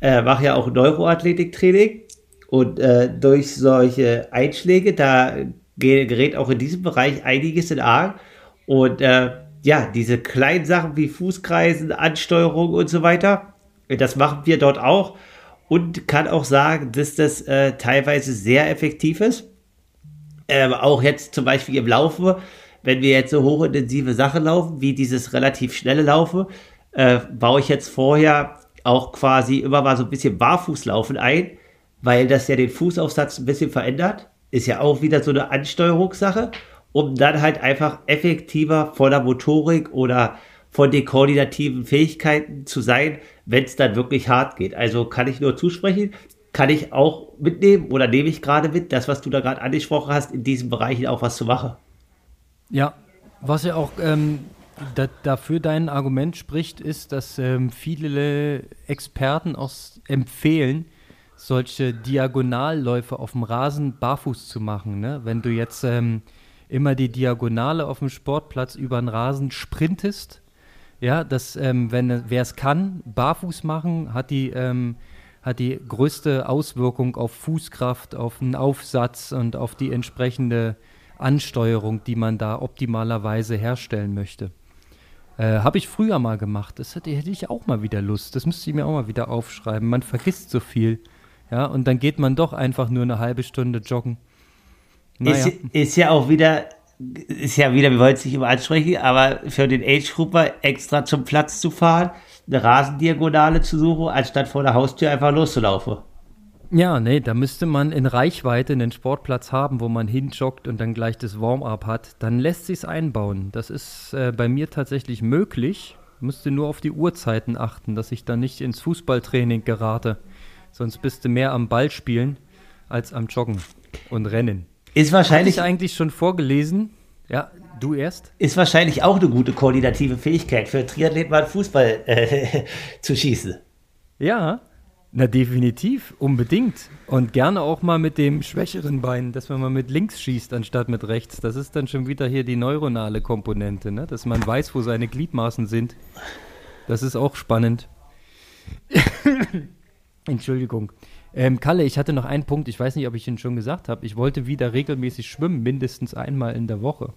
äh, mache ja auch Neuroathletiktraining. Und äh, durch solche Einschläge, da gerät auch in diesem Bereich einiges in Arg. Und äh, ja, diese kleinen Sachen wie Fußkreisen, Ansteuerung und so weiter, das machen wir dort auch und kann auch sagen, dass das äh, teilweise sehr effektiv ist. Ähm, auch jetzt zum Beispiel im Laufe, wenn wir jetzt so hochintensive Sachen laufen, wie dieses relativ schnelle Laufe, äh, baue ich jetzt vorher auch quasi immer mal so ein bisschen Barfußlaufen ein, weil das ja den Fußaufsatz ein bisschen verändert. Ist ja auch wieder so eine Ansteuerungssache, um dann halt einfach effektiver von der Motorik oder von den koordinativen Fähigkeiten zu sein, wenn es dann wirklich hart geht. Also kann ich nur zusprechen, kann ich auch mitnehmen oder nehme ich gerade mit, das, was du da gerade angesprochen hast, in diesen Bereichen auch was zu machen.
Ja, was ja auch ähm, da, dafür dein Argument spricht, ist, dass ähm, viele Experten auch empfehlen, solche Diagonalläufe auf dem Rasen barfuß zu machen. Ne? Wenn du jetzt ähm, immer die Diagonale auf dem Sportplatz über den Rasen sprintest, ja, dass, ähm, wenn wer es kann, barfuß machen, hat die, ähm, hat die größte Auswirkung auf Fußkraft, auf den Aufsatz und auf die entsprechende Ansteuerung, die man da optimalerweise herstellen möchte. Äh, Habe ich früher mal gemacht. Das hätte, hätte, ich auch mal wieder Lust. Das müsste ich mir auch mal wieder aufschreiben. Man vergisst so viel. Ja, und dann geht man doch einfach nur eine halbe Stunde joggen.
Naja. Ist, ist ja auch wieder ist ja wieder, wir wollen es nicht immer ansprechen, aber für den Age-Grupper extra zum Platz zu fahren, eine Rasendiagonale zu suchen, anstatt vor der Haustür einfach loszulaufen.
Ja, nee, da müsste man in Reichweite einen Sportplatz haben, wo man hinjoggt und dann gleich das Warm-up hat. Dann lässt sich's einbauen. Das ist äh, bei mir tatsächlich möglich. Müsste nur auf die Uhrzeiten achten, dass ich dann nicht ins Fußballtraining gerate. Sonst bist du mehr am Ball spielen als am Joggen und Rennen.
Ist wahrscheinlich.
Hatte ich eigentlich schon vorgelesen. Ja, du erst.
Ist wahrscheinlich auch eine gute koordinative Fähigkeit für Triathlet mal Fußball äh, zu schießen.
Ja, na definitiv, unbedingt. Und gerne auch mal mit dem schwächeren Bein, dass man mal mit links schießt anstatt mit rechts. Das ist dann schon wieder hier die neuronale Komponente, ne? dass man weiß, wo seine Gliedmaßen sind. Das ist auch spannend. Entschuldigung. Ähm, Kalle, ich hatte noch einen Punkt, ich weiß nicht, ob ich ihn schon gesagt habe. Ich wollte wieder regelmäßig schwimmen, mindestens einmal in der Woche.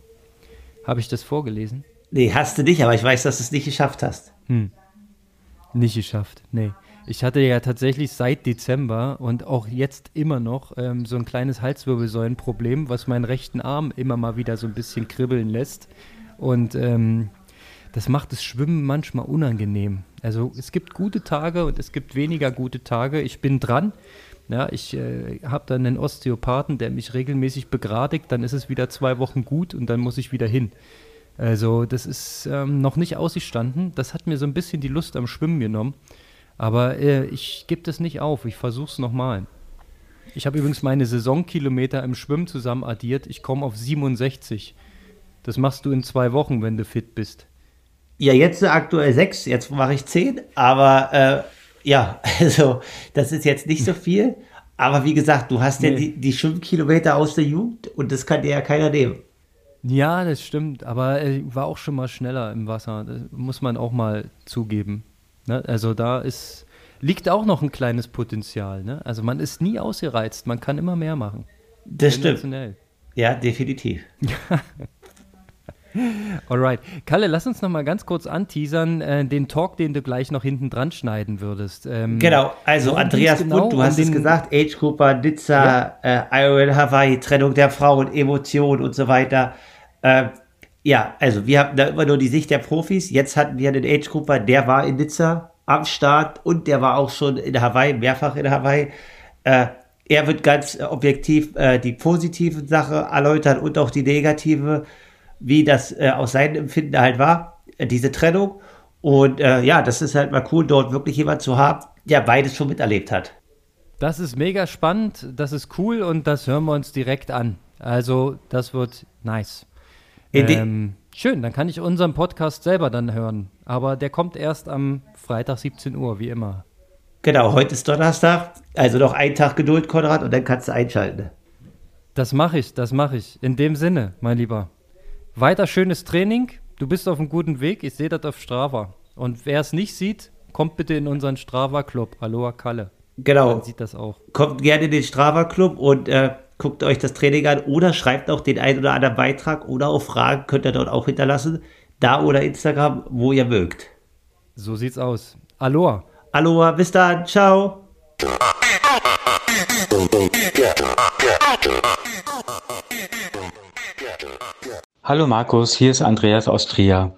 Habe ich das vorgelesen?
Nee, hast du nicht, aber ich weiß, dass du es nicht geschafft hast. Hm.
Nicht geschafft, nee. Ich hatte ja tatsächlich seit Dezember und auch jetzt immer noch ähm, so ein kleines Halswirbelsäulenproblem, was meinen rechten Arm immer mal wieder so ein bisschen kribbeln lässt. Und ähm, das macht das Schwimmen manchmal unangenehm. Also es gibt gute Tage und es gibt weniger gute Tage. Ich bin dran. Ja, ich äh, habe dann einen Osteopathen, der mich regelmäßig begradigt. Dann ist es wieder zwei Wochen gut und dann muss ich wieder hin. Also das ist ähm, noch nicht ausgestanden. Das hat mir so ein bisschen die Lust am Schwimmen genommen. Aber äh, ich gebe das nicht auf. Ich versuche es nochmal. Ich habe übrigens meine Saisonkilometer im Schwimmen zusammen addiert. Ich komme auf 67. Das machst du in zwei Wochen, wenn du fit bist.
Ja, jetzt aktuell sechs, jetzt mache ich zehn, aber äh, ja, also das ist jetzt nicht so viel. Aber wie gesagt, du hast nee. ja die, die Schwimmkilometer aus der Jugend und das kann dir ja keiner nehmen.
Ja, das stimmt, aber er war auch schon mal schneller im Wasser. Das muss man auch mal zugeben. Ne? Also da ist, liegt auch noch ein kleines Potenzial. Ne? Also man ist nie ausgereizt, man kann immer mehr machen.
Das stimmt. Ja, definitiv.
Alright. Kalle, lass uns noch mal ganz kurz anteasern, äh, den Talk, den du gleich noch hinten dran schneiden würdest.
Ähm, genau, also Andreas genau Butt, du hast es gesagt, Age Cooper, Nizza, ja. äh, Iron Hawaii, Trennung der Frauen, Emotionen und so weiter. Äh, ja, also wir haben da immer nur die Sicht der Profis. Jetzt hatten wir den Age Cooper, der war in Nizza am Start und der war auch schon in Hawaii, mehrfach in Hawaii. Äh, er wird ganz objektiv äh, die positive Sache erläutern und auch die negative wie das äh, aus seinem Empfinden halt war, äh, diese Trennung. Und äh, ja, das ist halt mal cool, dort wirklich jemand zu haben, der beides schon miterlebt hat.
Das ist mega spannend, das ist cool und das hören wir uns direkt an. Also, das wird nice. Ähm, schön, dann kann ich unseren Podcast selber dann hören. Aber der kommt erst am Freitag 17 Uhr, wie immer.
Genau, heute ist Donnerstag, also noch ein Tag Geduld, Konrad, und dann kannst du einschalten.
Das mache ich, das mache ich. In dem Sinne, mein Lieber. Weiter schönes Training. Du bist auf einem guten Weg. Ich sehe das auf Strava. Und wer es nicht sieht, kommt bitte in unseren Strava-Club. Aloha Kalle.
Genau.
Man sieht das auch.
Kommt gerne in den Strava-Club und äh, guckt euch das Training an oder schreibt auch den einen oder anderen Beitrag oder auch Fragen könnt ihr dort auch hinterlassen. Da oder Instagram, wo ihr mögt.
So sieht's aus. Aloha.
Aloha, bis dann. Ciao.
Hallo Markus, hier ist Andreas aus Trier.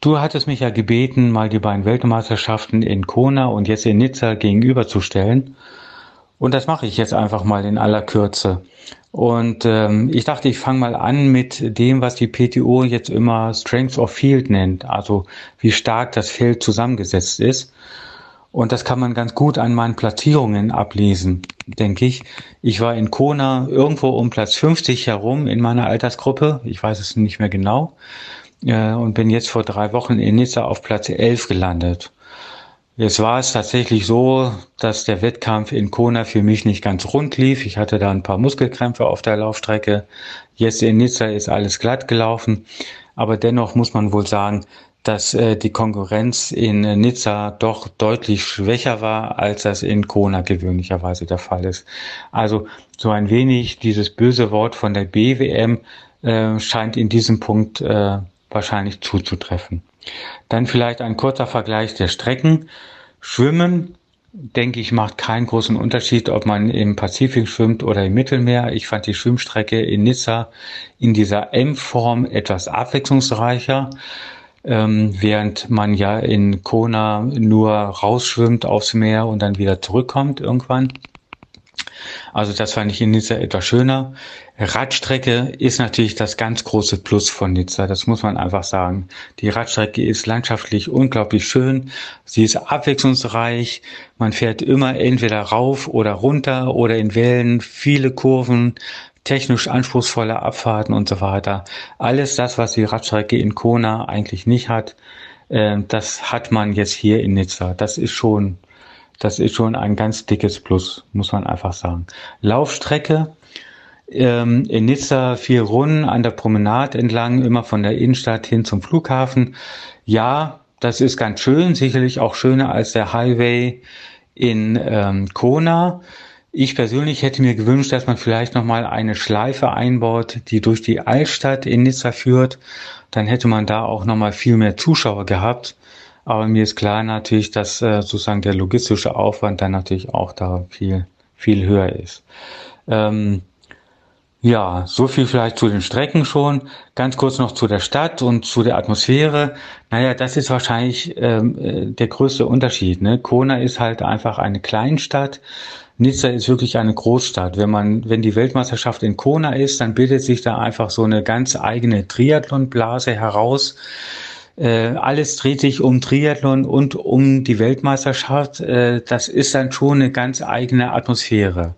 Du hattest mich ja gebeten, mal die beiden Weltmeisterschaften in Kona und jetzt in Nizza gegenüberzustellen. Und das mache ich jetzt einfach mal in aller Kürze. Und ähm, ich dachte, ich fange mal an mit dem, was die PTO jetzt immer Strength of Field nennt, also wie stark das Feld zusammengesetzt ist. Und das kann man ganz gut an meinen Platzierungen ablesen, denke ich. Ich war in Kona irgendwo um Platz 50 herum in meiner Altersgruppe. Ich weiß es nicht mehr genau. Äh, und bin jetzt vor drei Wochen in Nizza auf Platz 11 gelandet. Jetzt war es tatsächlich so, dass der Wettkampf in Kona für mich nicht ganz rund lief. Ich hatte da ein paar Muskelkrämpfe auf der Laufstrecke. Jetzt in Nizza ist alles glatt gelaufen. Aber dennoch muss man wohl sagen, dass äh, die Konkurrenz in Nizza doch deutlich schwächer war, als das in Kona gewöhnlicherweise der Fall ist. Also so ein wenig dieses böse Wort von der BWM äh, scheint in diesem Punkt äh, wahrscheinlich zuzutreffen. Dann vielleicht ein kurzer Vergleich der Strecken. Schwimmen, denke ich, macht keinen großen Unterschied, ob man im Pazifik schwimmt oder im Mittelmeer. Ich fand die Schwimmstrecke in Nizza in dieser M-Form etwas abwechslungsreicher, ähm, während man ja in Kona nur rausschwimmt aufs Meer und dann wieder zurückkommt irgendwann. Also das fand ich in Nizza etwas schöner. Radstrecke ist natürlich das ganz große Plus von Nizza, das muss man einfach sagen. Die Radstrecke ist landschaftlich unglaublich schön, sie ist abwechslungsreich, man fährt immer entweder rauf oder runter oder in Wellen, viele Kurven, technisch anspruchsvolle Abfahrten und so weiter. Alles das, was die Radstrecke in Kona eigentlich nicht hat, äh, das hat man jetzt hier in Nizza. Das ist schon das ist schon ein ganz dickes Plus, muss man einfach sagen. Laufstrecke ähm, in Nizza vier Runden an der Promenade entlang, immer von der Innenstadt hin zum Flughafen. Ja, das ist ganz schön, sicherlich auch schöner als der Highway in ähm, Kona. Ich persönlich hätte mir gewünscht, dass man vielleicht nochmal eine Schleife einbaut, die durch die Altstadt in Nizza führt. Dann hätte man da auch nochmal viel mehr Zuschauer gehabt. Aber mir ist klar natürlich, dass äh, sozusagen der logistische Aufwand dann natürlich auch da viel, viel höher ist. Ähm, ja, so viel vielleicht zu den Strecken schon. Ganz kurz noch zu der Stadt und zu der Atmosphäre. Naja, das ist wahrscheinlich ähm, äh, der größte Unterschied. Ne? Kona ist halt einfach eine Kleinstadt. Nizza ist wirklich eine Großstadt. Wenn man, wenn die Weltmeisterschaft in Kona ist, dann bildet sich da einfach so eine ganz eigene Triathlonblase heraus äh, alles dreht sich um Triathlon und um die Weltmeisterschaft. Äh, das ist dann schon eine ganz eigene Atmosphäre.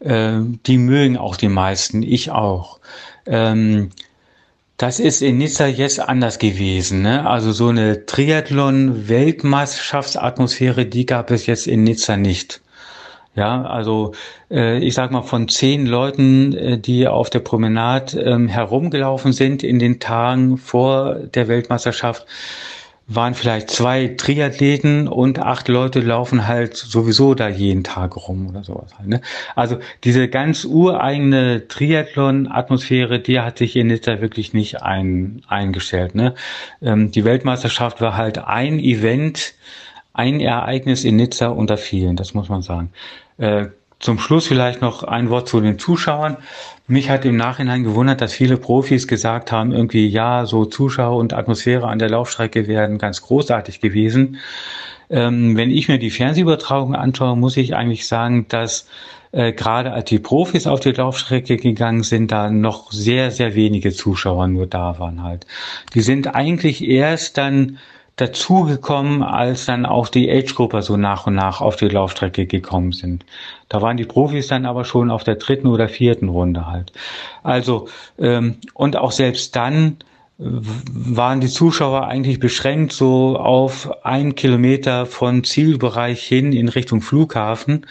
Äh, die mögen auch die meisten, ich auch. Ähm, das ist in Nizza jetzt anders gewesen. Ne? Also so eine Triathlon-Weltmeisterschaftsatmosphäre, die gab es jetzt in Nizza nicht. Ja, also äh, ich sag mal von zehn Leuten, äh, die auf der Promenade ähm, herumgelaufen sind in den Tagen vor der Weltmeisterschaft, waren vielleicht zwei Triathleten und acht Leute laufen halt sowieso da jeden Tag rum oder sowas halt. Ne? Also diese ganz ureigene Triathlon-Atmosphäre, die hat sich in Nizza wirklich nicht ein, eingestellt. Ne? Ähm, die Weltmeisterschaft war halt ein Event, ein Ereignis in Nizza unter vielen, das muss man sagen. Äh, zum Schluss vielleicht noch ein Wort zu den Zuschauern. Mich hat im Nachhinein gewundert, dass viele Profis gesagt haben, irgendwie, ja, so Zuschauer und Atmosphäre an der Laufstrecke wären ganz großartig gewesen. Ähm, wenn ich mir die Fernsehübertragung anschaue, muss ich eigentlich sagen, dass äh, gerade als die Profis auf die Laufstrecke gegangen sind, da noch sehr, sehr wenige Zuschauer nur da waren halt. Die sind eigentlich erst dann dazugekommen, als dann auch die Age-Grupper so nach und nach auf die Laufstrecke gekommen sind. Da waren die Profis dann aber schon auf der dritten oder vierten Runde halt. Also, ähm, und auch selbst dann waren die Zuschauer eigentlich beschränkt so auf ein Kilometer von Zielbereich hin in Richtung Flughafen.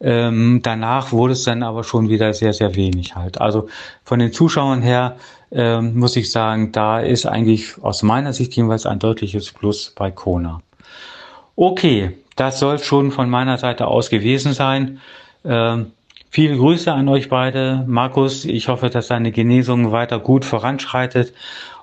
Ähm, danach wurde es dann aber schon wieder sehr, sehr wenig halt. Also von den Zuschauern her ähm, muss ich sagen, da ist eigentlich aus meiner Sicht jedenfalls ein deutliches Plus bei Kona. Okay, das soll schon von meiner Seite aus gewesen sein. Ähm, Viele Grüße an euch beide. Markus, ich hoffe, dass deine Genesung weiter gut voranschreitet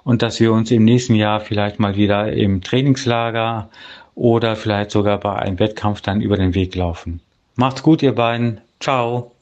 und dass wir uns im nächsten Jahr vielleicht mal wieder im Trainingslager oder vielleicht sogar bei einem Wettkampf dann über den Weg laufen. Macht's gut, ihr beiden. Ciao.